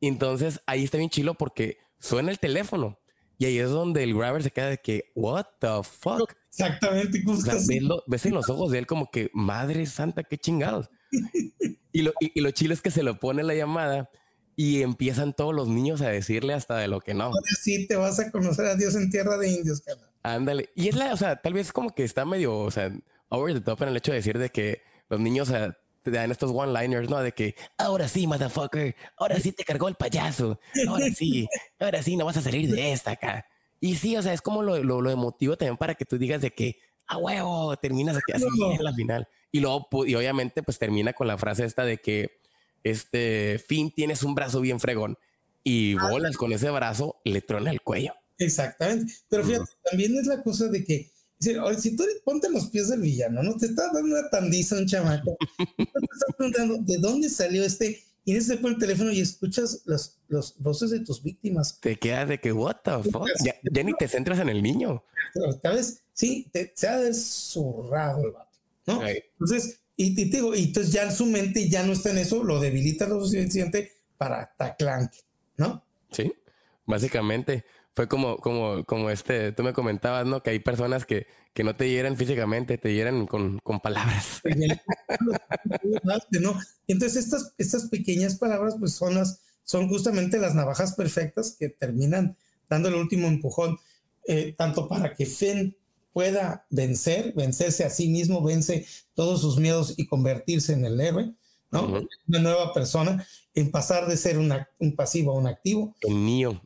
Y entonces ahí está bien chilo porque suena el teléfono. Y ahí es donde el grabber se queda de que, what the fuck? Exactamente. ves, en los ojos de él como que, madre santa, qué chingados. y, lo, y, lo es que se lo pone la llamada y empiezan todos los niños a decirle hasta de lo que no. sí, te vas a conocer a Dios en tierra de indios, cara. Ándale. Y es la, o sea, tal vez como que está medio, o sea, over the top en el hecho de decir de que los niños, o sea, te dan estos one-liners, ¿no? De que ahora sí, motherfucker, ahora sí te cargó el payaso, ahora sí, ahora sí, no vas a salir de esta acá. Y sí, o sea, es como lo, lo, emotivo también para que tú digas de que, a huevo, terminas aquí así en la final. Y luego, y obviamente, pues termina con la frase esta de que, este, Finn, tienes un brazo bien fregón y ah. bolas con ese brazo, le trona el cuello. Exactamente. Pero fíjate, también es la cosa de que, si tú ponte los pies del villano, ¿no? Te está dando una tandiza un chamaco. te estás preguntando de dónde salió este. Y ese por el teléfono y escuchas las, los voces de tus víctimas. Te quedas de que, what the fuck? Ya, ni te centras en el niño. ¿Sabes? Sí, te, se ha desurrado el vato, ¿no? Entonces, y, te digo, y entonces ya en su mente ya no está en eso, lo debilita lo suficiente para taclanque, ¿no? Sí, básicamente fue como, como, como este, tú me comentabas, ¿no? Que hay personas que, que no te hieren físicamente, te hieren con, con palabras. ¿no? Entonces estas, estas pequeñas palabras pues son las, son justamente las navajas perfectas que terminan dando el último empujón, eh, tanto para que Finn pueda vencer, vencerse a sí mismo, vence todos sus miedos y convertirse en el héroe, ¿no? Una nueva persona, en pasar de ser una, un pasivo a un activo. El mío.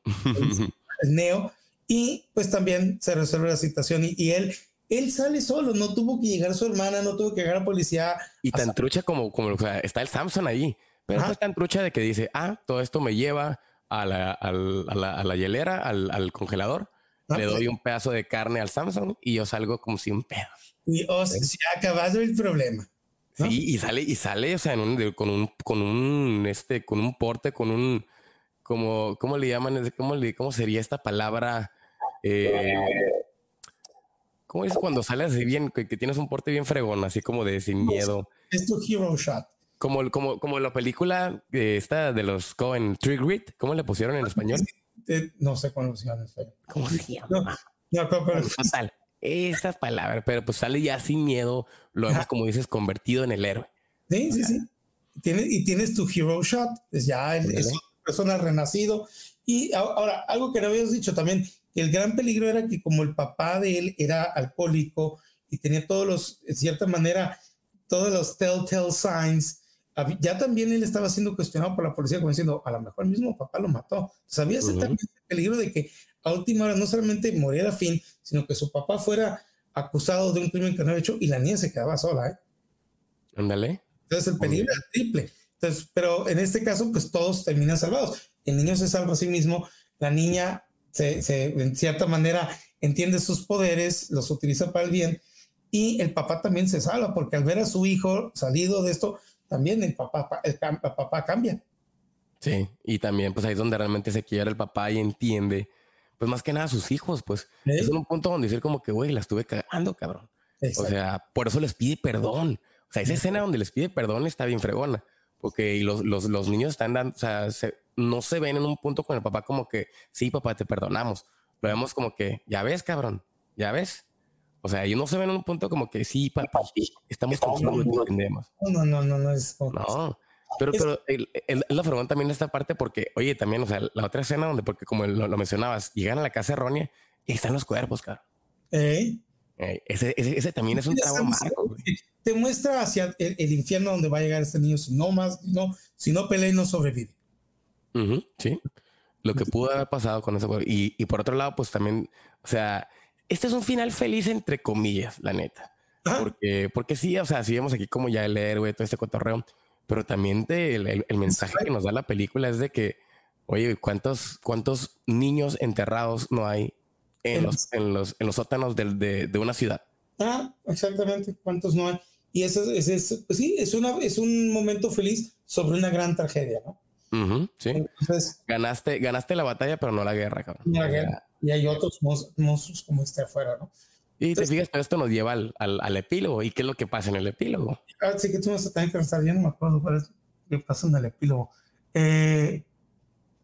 Neo, y pues también se resuelve la situación y, él, él sale solo, no tuvo que llegar su hermana, no tuvo que llegar a la policía. Y tan trucha como, como está el Samson ahí, pero es tan trucha de que dice, ah, todo esto me lleva a la, a la, a la, hielera, al, al congelador, ah, le doy un pedazo de carne al Samson y yo salgo como sin pedos. Y oh, se ha acabado el problema. Sí, y sale, y sale, o sea, con un, con un, este, con un porte, con un, como, ¿cómo le llaman? ¿Cómo, le, cómo sería esta palabra? Eh, ¿Cómo es cuando sales así bien, que, tienes un porte bien fregón, así como de sin miedo? Es tu hero shot. Como, como, como la película esta de los Cohen, Trigger ¿cómo le pusieron en español? No sé cómo lo pusieron en español. ¿Cómo se llama? No, no, pero... Total, esas palabras, pero pues sale ya sin miedo, lo hemos, como dices, convertido en el héroe. Sí, sí, sí. Tienes, y tienes tu hero shot, es ya el, persona renacido. Y ahora, algo que no habías dicho también, el gran peligro era que como el papá de él era alcohólico y tenía todos los, en cierta manera, todos los telltale signs, ya también él estaba siendo cuestionado por la policía como diciendo, a lo mejor el mismo papá lo mató. Sabía ese también el peligro de que a última hora no solamente muriera fin, sino que su papá fuera acusado de un crimen que no había hecho y la niña se quedaba sola, ¿eh? Ándale. Entonces el peligro era triple. Entonces, pero en este caso, pues todos terminan salvados. El niño se salva a sí mismo, la niña se, se, en cierta manera entiende sus poderes, los utiliza para el bien y el papá también se salva porque al ver a su hijo salido de esto, también el papá, el, el papá cambia. Sí, y también pues ahí es donde realmente se quiere el papá y entiende, pues más que nada a sus hijos, pues ¿Eh? es un punto donde decir como que, güey, la estuve cagando, cabrón. Exacto. O sea, por eso les pide perdón. O sea, esa escena donde les pide perdón está bien fregona, porque los, los, los niños están dando, o sea, se, no se ven en un punto con el papá como que, sí, papá, te perdonamos. Lo vemos como que, ya ves, cabrón, ya ves. O sea, ellos no se ven en un punto como que, sí, papá, estamos contigo, no, entendemos. No, no, no, no es. No. Pero, pero el, el, la también esta parte porque, oye, también, o sea, la otra escena donde, porque como lo, lo mencionabas, llegan a la casa errónea y están los cuerpos, cara. ¿Eh? Eh, ese, ese, ese, también es un trago amargo. Te muestra hacia el, el, infierno donde va a llegar este niño si no más, no, si no pelea y no sobrevive. Uh -huh, sí. Lo que pudo haber pasado con eso. Y, y por otro lado, pues también, o sea, este es un final feliz entre comillas, la neta. ¿Ah? Porque, porque sí, o sea, sí vemos aquí como ya el héroe, todo este cotorreo pero también te, el, el, el, mensaje que nos da la película es de que, oye, ¿cuántos, cuántos niños enterrados no hay en, los, en, los, en los sótanos de, de, de, una ciudad? Ah, exactamente, ¿cuántos no hay? Y eso, es, es, pues sí, es, una, es un momento feliz sobre una gran tragedia, ¿no? Uh -huh, sí. Entonces, ganaste, ganaste la batalla, pero no la guerra, cabrón. La guerra. Y hay otros monstruos como este afuera, ¿no? Y Entonces, te fijas, pero esto nos lleva al, al, al, epílogo. ¿Y qué es lo que pasa en el epílogo? Ah, sí, que tú vas a tener que restar. Yo no me acuerdo cuál es lo que pasa en el epílogo. Eh,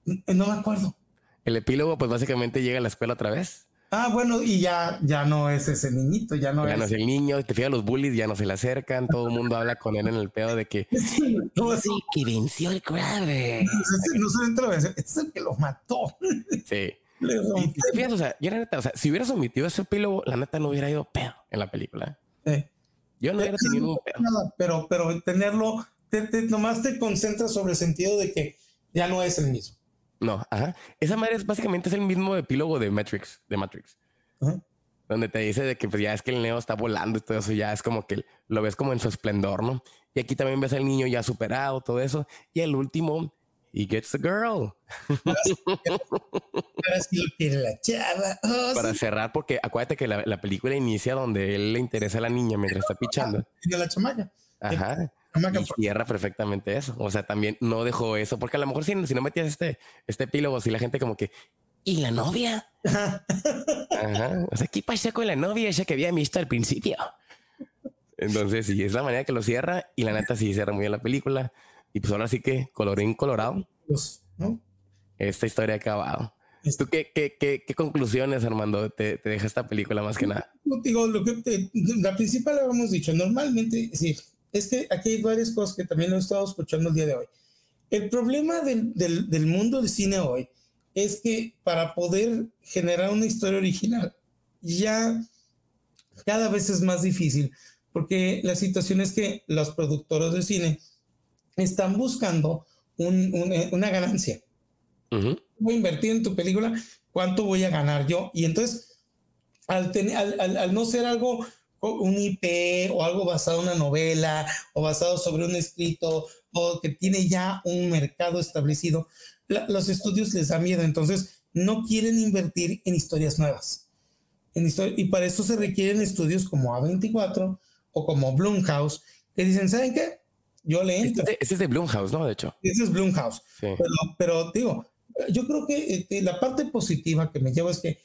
no me acuerdo. El epílogo, pues básicamente llega a la escuela otra vez. Ah, bueno, y ya, ya no es ese niñito, ya no ya es. no es el niño, te fijas, los bullies ya no se le acercan, todo el mundo habla con él en el pedo de que. no, sí, que venció el grave. No, no solamente lo venció, es el que lo mató. Sí. Y te fijas, o sea, yo la neta, o sea, si hubieras omitido ese epílogo, la neta no hubiera ido pedo en la película. Sí. Yo no hubiera tenido pedo. Nada, pero, pero tenerlo, te, te, nomás te concentras sobre el sentido de que ya no es el mismo. No, ajá. Esa madre es básicamente es el mismo epílogo de Matrix, de Matrix. Ajá. Donde te dice de que pues ya es que el Neo está volando y todo eso, ya es como que lo ves como en su esplendor, ¿no? Y aquí también ves al niño ya superado, todo eso. Y el último, he gets the girl. Oh, Para cerrar, porque acuérdate que la, la, película inicia donde él le interesa a la niña mientras está pichando. Y la chamaca. Ajá. Y cierra perfectamente eso. O sea, también no dejó eso, porque a lo mejor si, si no metías este, este epílogo, si la gente como que, ¿y la novia? Ajá. O sea, ¿qué pasó con la novia esa que había visto al principio? Entonces, sí, es la manera que lo cierra y la neta sí cierra muy bien la película. Y pues ahora sí que colorín colorado. ¿no? Esta historia ha acabado. ¿Tú qué, qué, qué, qué conclusiones, Armando, te, te, deja esta película más que nada? Digo, lo que te, la principal lo hemos dicho. Normalmente, sí, es que aquí hay varias cosas que también lo he estado escuchando el día de hoy. El problema del, del, del mundo del cine hoy es que para poder generar una historia original ya cada vez es más difícil porque la situación es que los productores de cine están buscando un, un, una ganancia. Uh -huh. Voy a invertir en tu película, ¿cuánto voy a ganar yo? Y entonces, al, tener, al, al, al no ser algo, un IP o algo basado en una novela o basado sobre un escrito o que tiene ya un mercado establecido, la, los estudios les da miedo, entonces no quieren invertir en historias nuevas. En histori y para eso se requieren estudios como A24 o como Blumhouse, que dicen, ¿saben qué? Yo le entro. Este, este, es de Blumhouse, ¿no? De hecho. Este es Blumhouse. Sí. Pero, pero, digo, yo creo que eh, la parte positiva que me lleva es que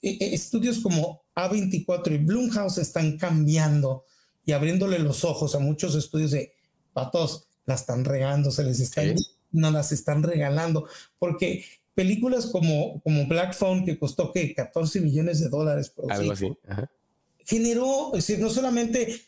estudios como A24 y Blumhouse están cambiando y abriéndole los ojos a muchos estudios de patos, la están regando, se les están, ¿Sí? no las están regalando, porque películas como, como Black Phone, que costó que 14 millones de dólares, producir, algo así, Ajá. generó, es decir, no solamente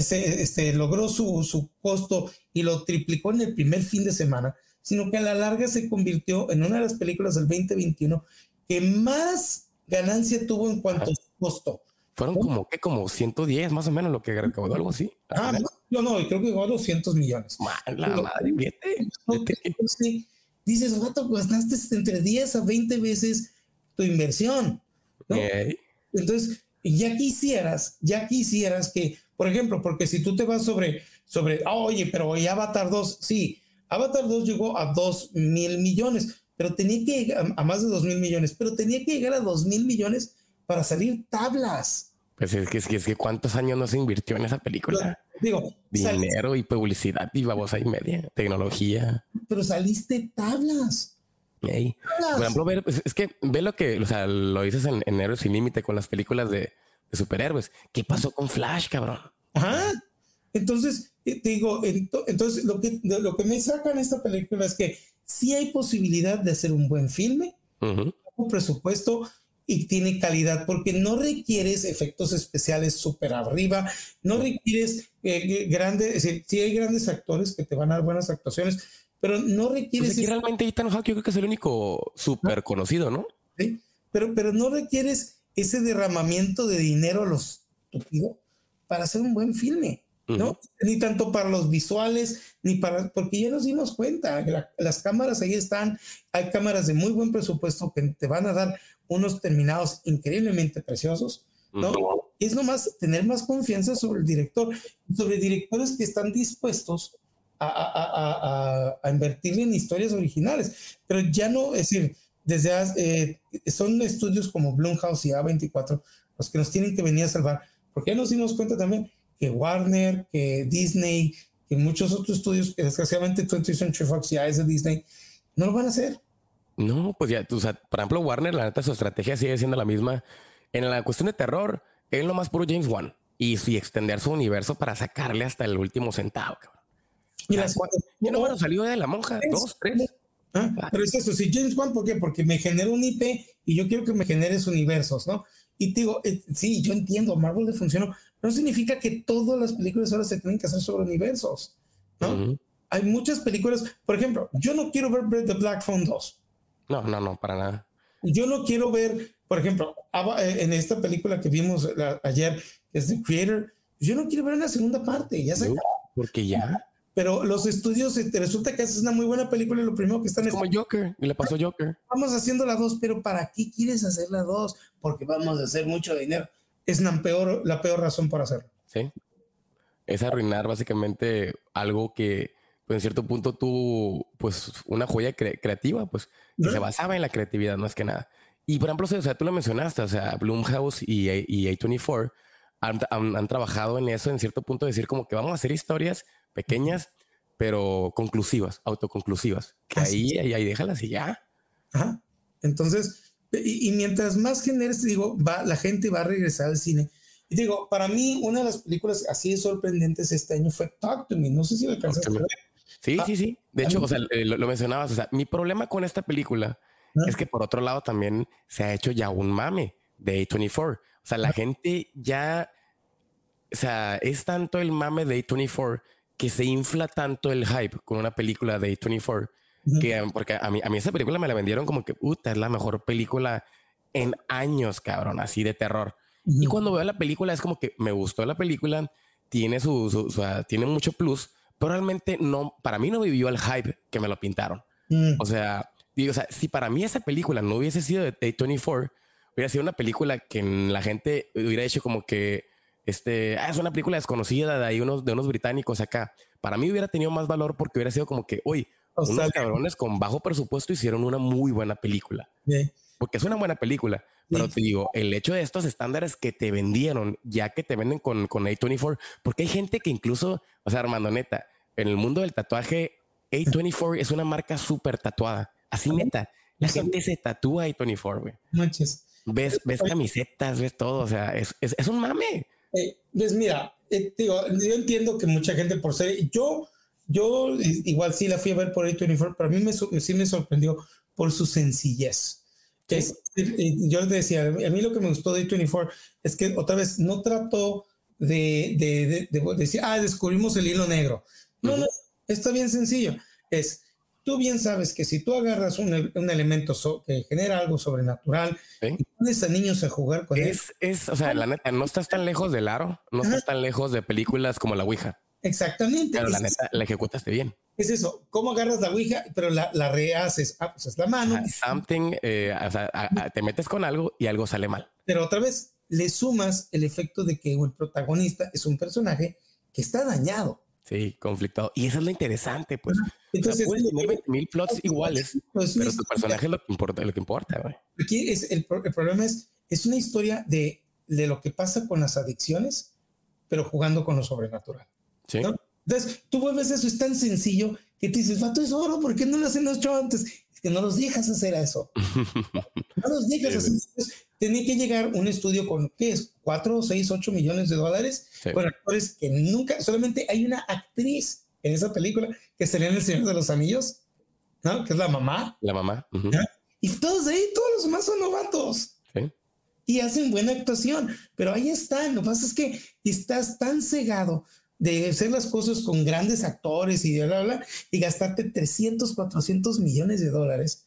se, este, logró su, su costo y lo triplicó en el primer fin de semana, sino que a la larga se convirtió en una de las películas del 2021 que más ganancia tuvo en cuanto a costo. Fueron como que como 110 más o menos lo que recaudó, algo así. Ah, no, no, no, creo que llegó a 200 millones. La madre, fíjate. Sí. Dices, vato, gastaste entre 10 a 20 veces tu inversión. ¿no? Okay. Entonces, ya quisieras, ya quisieras que, por ejemplo, porque si tú te vas sobre, sobre, ah, oye, pero hoy Avatar 2, sí, Avatar 2 llegó a 2 mil millones, pero tenía que llegar a más de 2 mil millones, pero tenía que llegar a 2 mil millones para salir tablas. Pues es que, es que, es que cuántos años no se invirtió en esa película. Digo, dinero y publicidad y babosa y media, tecnología. Pero saliste tablas. Por ejemplo, ver, pues, es que ve lo que, o sea, lo dices en, en Héroes sin Límite con las películas de, de, superhéroes. ¿Qué pasó con Flash, cabrón? Ajá. Entonces, eh, te digo, entonces lo que, lo que me sacan esta película es que sí hay posibilidad de hacer un buen filme, un presupuesto y tiene calidad, porque no requieres efectos especiales súper arriba, no requieres eh, grandes, es decir, sí hay grandes actores que te van a dar buenas actuaciones, pero no requieres... Pues realmente Ethan Hawke yo creo que es el único súper conocido, ¿no? Sí, pero, pero no requieres ese derramamiento de dinero a los para hacer un buen filme. ¿No? Ni tanto para los visuales, ni para, porque ya nos dimos cuenta, las cámaras ahí están, hay cámaras de muy buen presupuesto que te van a dar unos terminados increíblemente preciosos, ¿no? Es nomás tener más confianza sobre el director, sobre directores que están dispuestos a, a, a, invertir en historias originales, pero ya no, es decir, desde eh, son estudios como Blumhouse y A24 los que nos tienen que venir a salvar, porque ya nos dimos cuenta también que Warner, que Disney, que muchos otros estudios, que desgraciadamente 20th Century Fox ya es de Disney, no lo van a hacer. No, pues ya, o sea, por ejemplo, Warner, la neta, su estrategia sigue siendo la misma. En la cuestión de terror, es lo más puro James Wan y, y extender su universo para sacarle hasta el último centavo, cabrón. Y las no, bueno, salió de la monja, dos, tres. Ah, pero es eso, si James Wan, ¿por qué? Porque me generó un IP y yo quiero que me generes universos, ¿no? Y te digo, eh, sí, yo entiendo, Marvel le funcionó, no significa que todas las películas ahora se tienen que hacer sobre universos, ¿no? Hay muchas películas, por ejemplo, yo no quiero ver The Black Phone 2. No, no, no, para nada. Yo no quiero ver, por ejemplo, eh, en esta película que vimos ayer, es The Creator, yo no quiero ver una segunda parte, ya se Porque ya. Pero los estudios, te resulta que es una muy buena película y lo primero que están es como Joker, y le pasó Joker. Vamos haciendo la dos, pero ¿para qué quieres hacer la dos? Porque vamos a hacer mucho dinero es la peor, la peor razón para hacerlo. Sí. Es arruinar básicamente algo que, pues en cierto punto tú, pues una joya creativa, pues se basaba en la creatividad más que nada. Y por ejemplo, o sea, tú lo mencionaste, o sea, Bloomhouse y, y A24 han, han, trabajado en eso en cierto punto, decir como que vamos a hacer historias pequeñas, pero conclusivas, autoconclusivas. Que ahí, ahí, ahí déjalas y ya. Ajá. Entonces, y, mientras más generes, digo, va, la gente va a regresar al cine. Y digo, para mí, una de las películas así sorprendentes este año fue Talk to Me. No sé si lo alcanzaste a ver. Sí, sí, sí. De hecho, o sea, lo, mencionabas. O sea, mi problema con esta película ah. es que por otro lado también se ha hecho ya un mame de A24. O sea, la ah. gente ya, o sea, es tanto el mame de A24 que se infla tanto el hype con una película de A24 que, porque a mí, a mí esa película me la vendieron como que, puta, es la mejor película en años, cabrón, así de terror. Y cuando veo la película es como que me gustó la película, tiene su, o sea, tiene mucho plus, pero realmente no, para mí no vivió el hype que me lo pintaron. Mm. O sea, digo, o sea, si para mí esa película no hubiese sido de A24, hubiera sido una película que la gente hubiera hecho como que, este, ah, es una película desconocida de ahí unos, de unos británicos acá. Para mí hubiera tenido más valor porque hubiera sido como que, oye, unos cabrones con bajo presupuesto hicieron una muy buena película. Porque es una buena película. Pero te digo, el hecho de estos estándares que te vendieron, ya que te venden con, con A24, porque hay gente que incluso, o sea, Armando, neta, en el mundo del tatuaje, A24 es una marca súper tatuada. Así neta, la gente se tatúa A24, güey. Manches. Ves, ves camisetas, ves todo, o sea, es, es, es un mame. Eh, pues mira, eh, digo, yo entiendo que mucha gente por ser, yo yo igual sí la fui a ver por A24, pero a mí me, sí me sorprendió por su sencillez. Es, eh, yo les decía, a mí lo que me gustó de A24 es que otra vez no trató de, de, de, decir, ah, descubrimos el hilo negro. No, no, está bien sencillo. Es, tú bien sabes que si tú agarras un, un elemento que genera algo sobrenatural y pones a niños a jugar con es, él. Es, o sea, la neta, no estás tan lejos del aro, no estás tan lejos de películas como La Ouija. Exactamente. Pero la neta, la ejecutaste bien. Es eso, ¿cómo agarras la Ouija, pero la, la rehaces? Ah, pues es la mano. something, eh, o sea, te metes con algo y algo sale mal. Pero otra vez, le sumas el efecto de que el protagonista es un personaje que está dañado. Sí, conflictado. Y eso es lo interesante, pues. Entonces, puedes tener mil plots iguales, pues pero tu personaje es lo que importa, lo que importa, güey. Aquí es el, el, problema es, es una historia de, de lo que pasa con las adicciones, pero jugando con lo sobrenatural. Sí. Entonces, tú vuelves eso, es tan sencillo que te dices, Vato, es oro, ¿por qué no lo hacen hecho antes? Es que no los dejas hacer eso. no los dejas hacer eso. Tenía que llegar un estudio con, ¿qué es? ¿Cuatro, seis, ocho millones de dólares? Con actores que nunca, solamente hay una actriz en esa película que sería en El Señor de los Anillos, ¿no? Que es la mamá. La mamá. Y todos ahí, todos los demás son novatos. Y hacen buena actuación, pero ahí están. Lo que pasa es que estás tan cegado de hacer las cosas con grandes actores y bla, bla, y gastarte 300, 400 millones de dólares,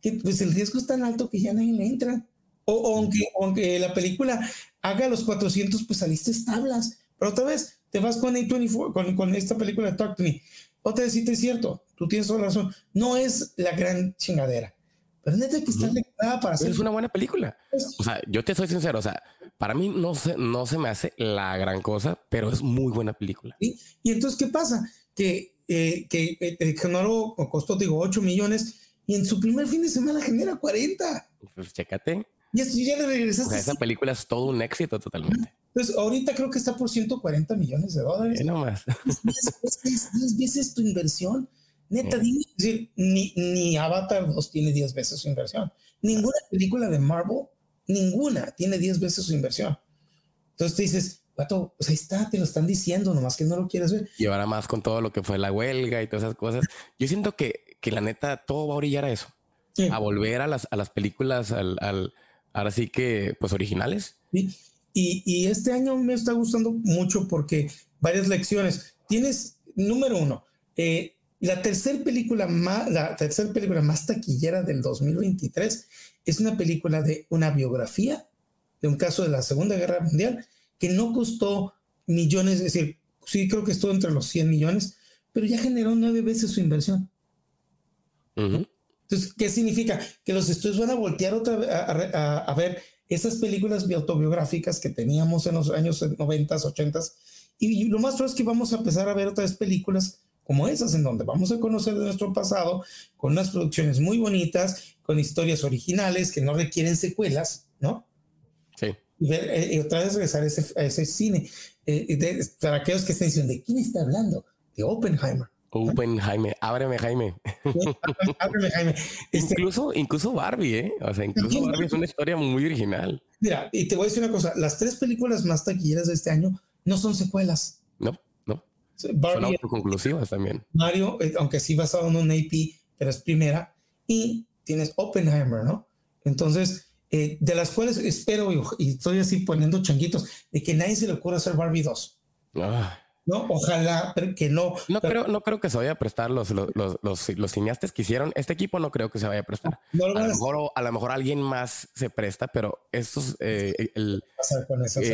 que pues el riesgo es tan alto que ya nadie le entra. O, aunque, aunque la película haga los 400, pues saliste tablas. Pero otra vez, te vas con A24, con, con esta película de Talk to Me. Otra vez, sí te es cierto, tú tienes toda la razón. No es la gran chingadera. Pero neta que está uh para hacer. Es una buena película. O sea, yo te soy sincero, o sea, para mí no se, no se me hace la gran cosa, pero es muy buena película. ¿Y, y entonces qué pasa? Que, eh, que eh, el generó, costó, digo, 8 millones y en su primer fin de semana genera 40. Pues chécate. Y ya le regresaste. esa película es todo un éxito totalmente. Pues ahorita creo que está por 140 millones de dólares. no más. 10 veces tu inversión. Neta, dime, decir, ni, ni Avatar 2 tiene 10 veces su inversión. Ninguna película de Marvel, ninguna tiene 10 veces su inversión. Entonces te dices, pato, pues ahí está, te lo están diciendo, nomás que no lo quieres ver. Y ahora más con todo lo que fue la huelga y todas esas cosas. Yo siento que, que la neta todo va a orillar a eso. A volver a las, a las películas, al, al, ahora sí que, pues originales. Sí. Y, y este año me está gustando mucho porque varias lecciones. Tienes, número uno, eh, la tercera película más, la tercera película más taquillera del 2023 es una película de una biografía de un caso de la Segunda Guerra Mundial que no costó millones, es decir, sí creo que estuvo entre los 100 millones, pero ya generó nueve veces su inversión. Entonces, ¿qué significa? Que los estudios van a voltear otra vez a, ver esas películas autobiográficas que teníamos en los años 90, 80 y, y lo más probable es que vamos a empezar a ver otras películas como esas, en donde vamos a conocer de nuestro pasado, con unas producciones muy bonitas, con historias originales que no requieren secuelas, ¿no? Sí. Y, eh, otra vez regresar a ese, a ese cine. Eh, para aquellos que estén diciendo, ¿de quién está hablando? De Oppenheimer. Oppenheimer, ábreme Jaime. ábreme Jaime. Este, incluso, incluso Barbie, ¿eh? O sea, incluso Barbie es una historia muy original. Mira, y te voy a decir una cosa, las tres películas más taquilleras de este año no son secuelas. No. Son autoconclusivas también. Mario, eh, aunque sí basado en un AP, pero es primera. Y tienes Oppenheimer, ¿no? Entonces, eh, de las cuales espero, y, estoy así poniendo changuitos, de que nadie se le ocurra hacer Barbie 2. Ah. No, ojalá que no. No, creo, no creo que se vaya a prestar los, los, los, los, cineastas que hicieron. Este equipo no creo que se vaya a prestar. a, lo mejor, a lo mejor alguien más se presta, pero estos, eh, el,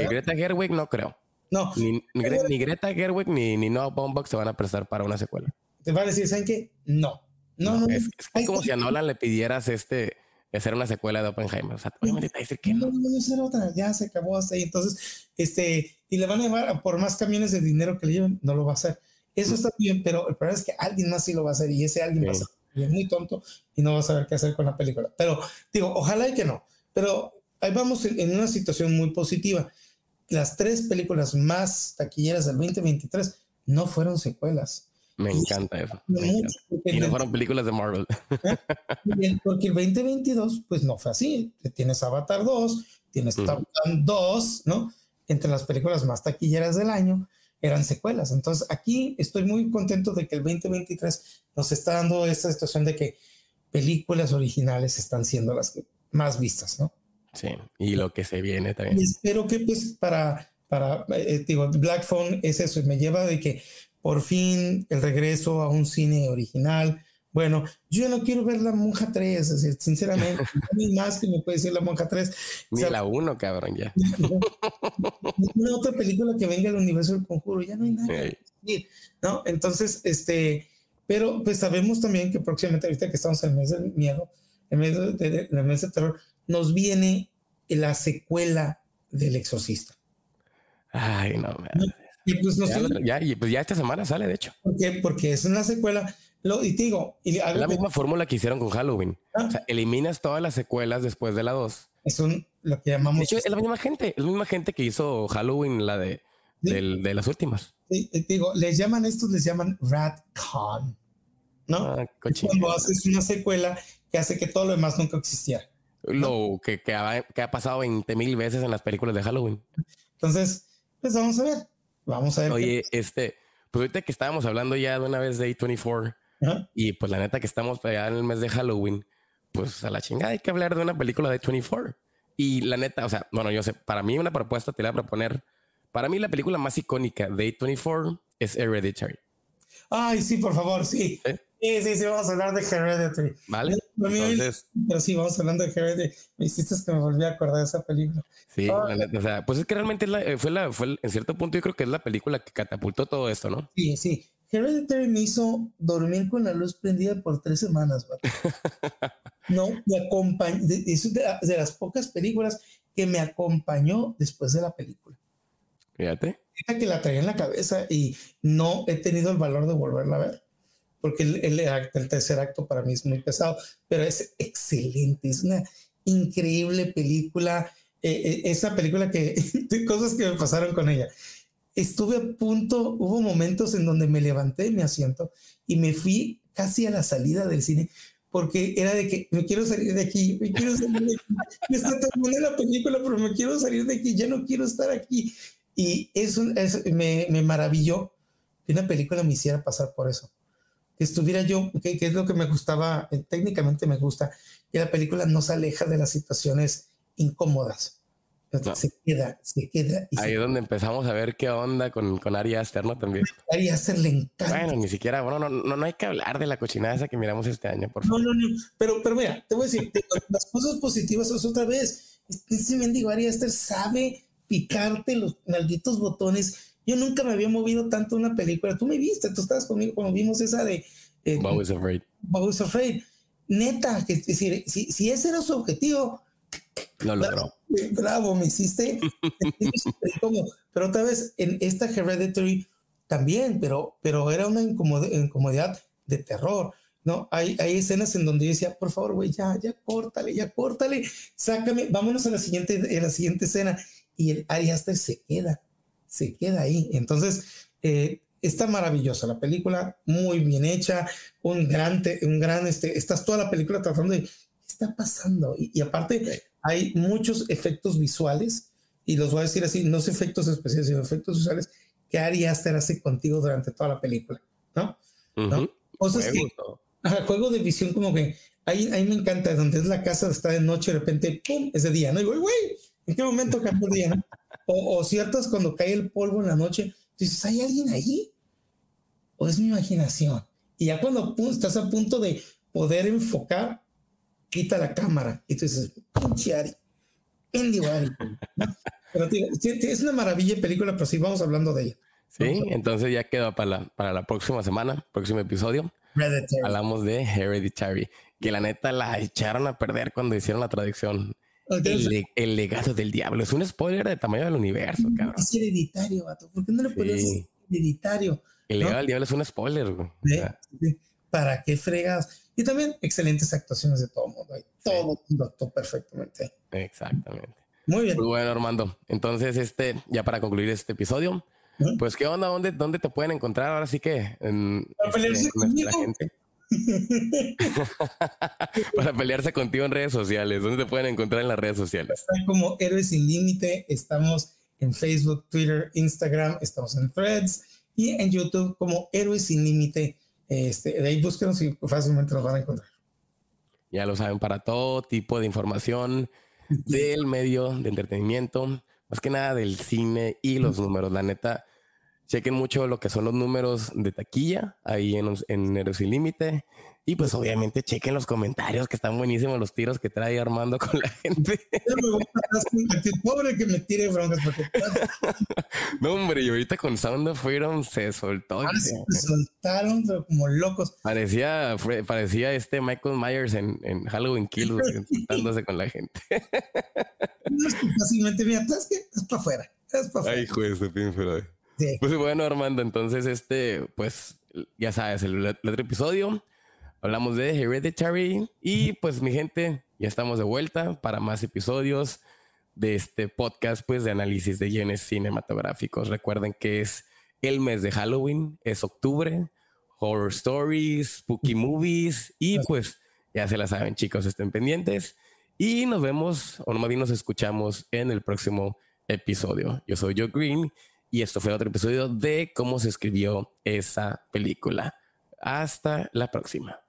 Greta Gerwig no creo. No. Ni, ni, Greta Gerwig ni, ni Noah Baumbach se van a prestar para una secuela. Te va a decir, ¿saben qué? No. No, no. es, como si a Nolan le pidieras este hacer una secuela de Oppenheimer. O sea, obviamente te dice que no. No, no, no, otra. Ya se acabó hasta ahí. Entonces, este, y le van a llevar por más camiones de dinero que le lleven, no lo va a hacer. Eso está bien, pero el problema es que alguien más sí lo va a hacer y ese alguien va a ser muy tonto y no va a saber qué hacer con la película. Pero digo, ojalá y que no. Pero ahí vamos en una situación muy positiva las tres películas más taquilleras del 2023 no fueron secuelas. Me encanta eso. Y no fueron películas de Marvel. Porque el 2022, pues no fue así. Tienes Avatar 2, tienes Top Gun 2, ¿no? Entre las películas más taquilleras del año eran secuelas. Entonces aquí estoy muy contento de que el 2023 nos está dando esta situación de que películas originales están siendo las más vistas, ¿no? Sí, y lo que se viene también. Y espero que pues para, para eh, digo, Black Phone es eso, me lleva de que por fin el regreso a un cine original. Bueno, yo no quiero ver La Monja 3, es decir, sinceramente, no hay más que me puede decir La Monja 3. Ni la 1, cabrón, ya. Una otra película que venga del universo del conjuro, ya no hay nada. ¿no? Entonces, este, pero pues sabemos también que próximamente, ahorita que estamos en el mes del miedo, en el mes, de, en el mes de terror, nos viene la secuela del Exorcista. Ay, no, y pues, ya, y pues ya esta semana sale, de hecho. ¿Por qué? Porque es una secuela. Lo, y digo, y la misma fórmula que hicieron con Halloween. Ah. O sea, eliminas todas las secuelas después de la 2. Es un, lo que llamamos. De hecho, es la misma gente, es la misma gente que hizo Halloween, la de, de las últimas. Sí, digo, les llaman estos, les llaman Con. ¿No? Ah, cuando haces una secuela que hace que todo lo demás nunca existiera. Lo que, que, ha, que ha pasado 20 mil veces en las películas de Halloween. Entonces, pues vamos a ver. Vamos a ver. Oye, este, pues ahorita que estábamos hablando ya de una vez de A24 y pues la neta que estamos allá en el mes de Halloween, pues a la chingada hay que hablar de una película de A24. Y la neta, o sea, bueno, yo sé, para mí una propuesta te la voy a proponer. Para mí la película más icónica de A24 es Hereditary. Ay, sí, por favor, sí. Sí, sí, sí, vamos a hablar de Hereditary. Vale. Entonces, pero sí, vamos hablando de Hereditary. Me hiciste que me volví a acordar de esa película. Sí, o sea, pues es que realmente eh, fue la, fue en cierto punto yo creo que es la película que catapultó todo esto, ¿no? Sí, sí. Hereditary me hizo dormir con la luz prendida por tres semanas, No, me acompañó, es de, de, las pocas películas que me acompañó después de la película. Fíjate. que la traía en la cabeza y no he tenido el valor de volverla a ver porque el, el, tercer acto para mí es muy pesado, pero es excelente, es una increíble película. Eh, eh, esa película que, cosas que me pasaron con ella. Estuve a punto, hubo momentos en donde me levanté de mi asiento y me fui casi a la salida del cine porque era de que me quiero salir de aquí, me quiero salir de aquí. Me está terminando la película, pero me quiero salir de aquí, ya no quiero estar aquí. Y eso, me, me maravilló que una película me hiciera pasar por eso que estuviera yo, que, es lo que me gustaba, eh, técnicamente me gusta, que la película no se aleja de las situaciones incómodas. Se queda, se queda. Ahí es donde empezamos a ver qué onda con, con Ari Aster, ¿no? También. Ari Aster le encanta. Bueno, ni siquiera, bueno, no, no, no, hay que hablar de la cochinada esa que miramos este año, por favor. No, no, no. Pero, pero mira, te voy a decir, las cosas positivas es otra vez. Ese mendigo Ari Aster sabe picarte los malditos botones yo nunca me había movido tanto una película. Tú me viste, tú estabas conmigo cuando vimos esa de... Eh, Bo is Afraid. Bo is Afraid. Neta, que, es decir, si, si ese era su objetivo... Lo logró. Bravo, me hiciste. pero otra vez, en esta Hereditary también, pero, pero era una incomodidad de terror. ¿no? Hay, hay escenas en donde yo decía, por favor, güey, ya, ya córtale, ya córtale, sácame, vámonos a la siguiente, a la siguiente escena. Y el Ari Aster se queda se queda ahí. Entonces, eh, está maravillosa la película, muy bien hecha, un gran, un gran, este, estás toda la película tratando de, ¿qué está pasando? Y, aparte, hay muchos efectos visuales, y los voy a decir así, no son efectos especiales, sino efectos visuales que Ari Aster hace contigo durante toda la película, ¿no? ¿No? Cosas que, juego de visión como que, ahí, ahí me encanta, donde es la casa, está de noche, de repente, ¡pum!, es de día, ¿no? Y güey, güey, ¿en qué momento cambió el día, no? O, ciertas cuando cae el polvo en la noche, dices, ¿hay alguien ahí? ¿O es mi imaginación? Y ya cuando estás a punto de poder enfocar, quita la cámara y tú dices, pinche Ari, Ari. Pero tío, es una maravilla de película, pero sí, vamos hablando de ella. Sí, entonces ya para la, para la próxima semana, próximo episodio. Hablamos de Hereditary, que la neta la echaron a perder cuando hicieron la traducción. El, legado del diablo. Es un spoiler de tamaño del universo, cabrón. Es hereditario, vato. ¿Por qué no le puedes decir hereditario? El legado del diablo es un spoiler, ¿Para qué fregas? Y también excelentes actuaciones de todo el mundo. Todo el mundo perfectamente. Exactamente. Muy bien. Muy bueno, Armando. Entonces, este, ya para concluir este episodio, pues, ¿qué onda? ¿Dónde, ¿Dónde te pueden encontrar ahora sí que en, este, nuestra gente? Para pelearse contigo en redes sociales. ¿Dónde te pueden encontrar en las redes sociales? Están como Héroes Sin Límite. Estamos en Facebook, Twitter, Instagram. Estamos en Threads y en YouTube como Héroes Sin Límite. Este, de ahí búsquenos y fácilmente nos van a encontrar. Ya lo saben, para todo tipo de información del medio de entretenimiento, más que nada del cine y los números. La neta, chequen mucho lo que son los números de taquilla ahí en, en Héroes Sin Límite. Y pues obviamente chequen los comentarios que están buenísimos los tiros que trae Armando con la gente. Pobre que me tire broncas no, hombre, y ahorita con Sound of Freedom se soltó. Ah, se soltaron pero como locos. Parecía, parecía este Michael Myers en, en Halloween Kills insultándose con la gente. no es que fácilmente, mira, es que es para afuera. Es para afuera. Ay, hijo de su Sí. Pues bueno, Armando, entonces este, pues ya sabes, el otro episodio hablamos de Hereditary y pues mi gente, ya estamos de vuelta para más episodios de este podcast pues de análisis de guiones cinematográficos. Recuerden que es el mes de Halloween, es octubre, horror stories, spooky movies y pues ya se la saben chicos, estén pendientes y nos vemos o no más bien nos escuchamos en el próximo episodio. Yo soy Joe Green y esto fue otro episodio de cómo se escribió esa película. Hasta la próxima.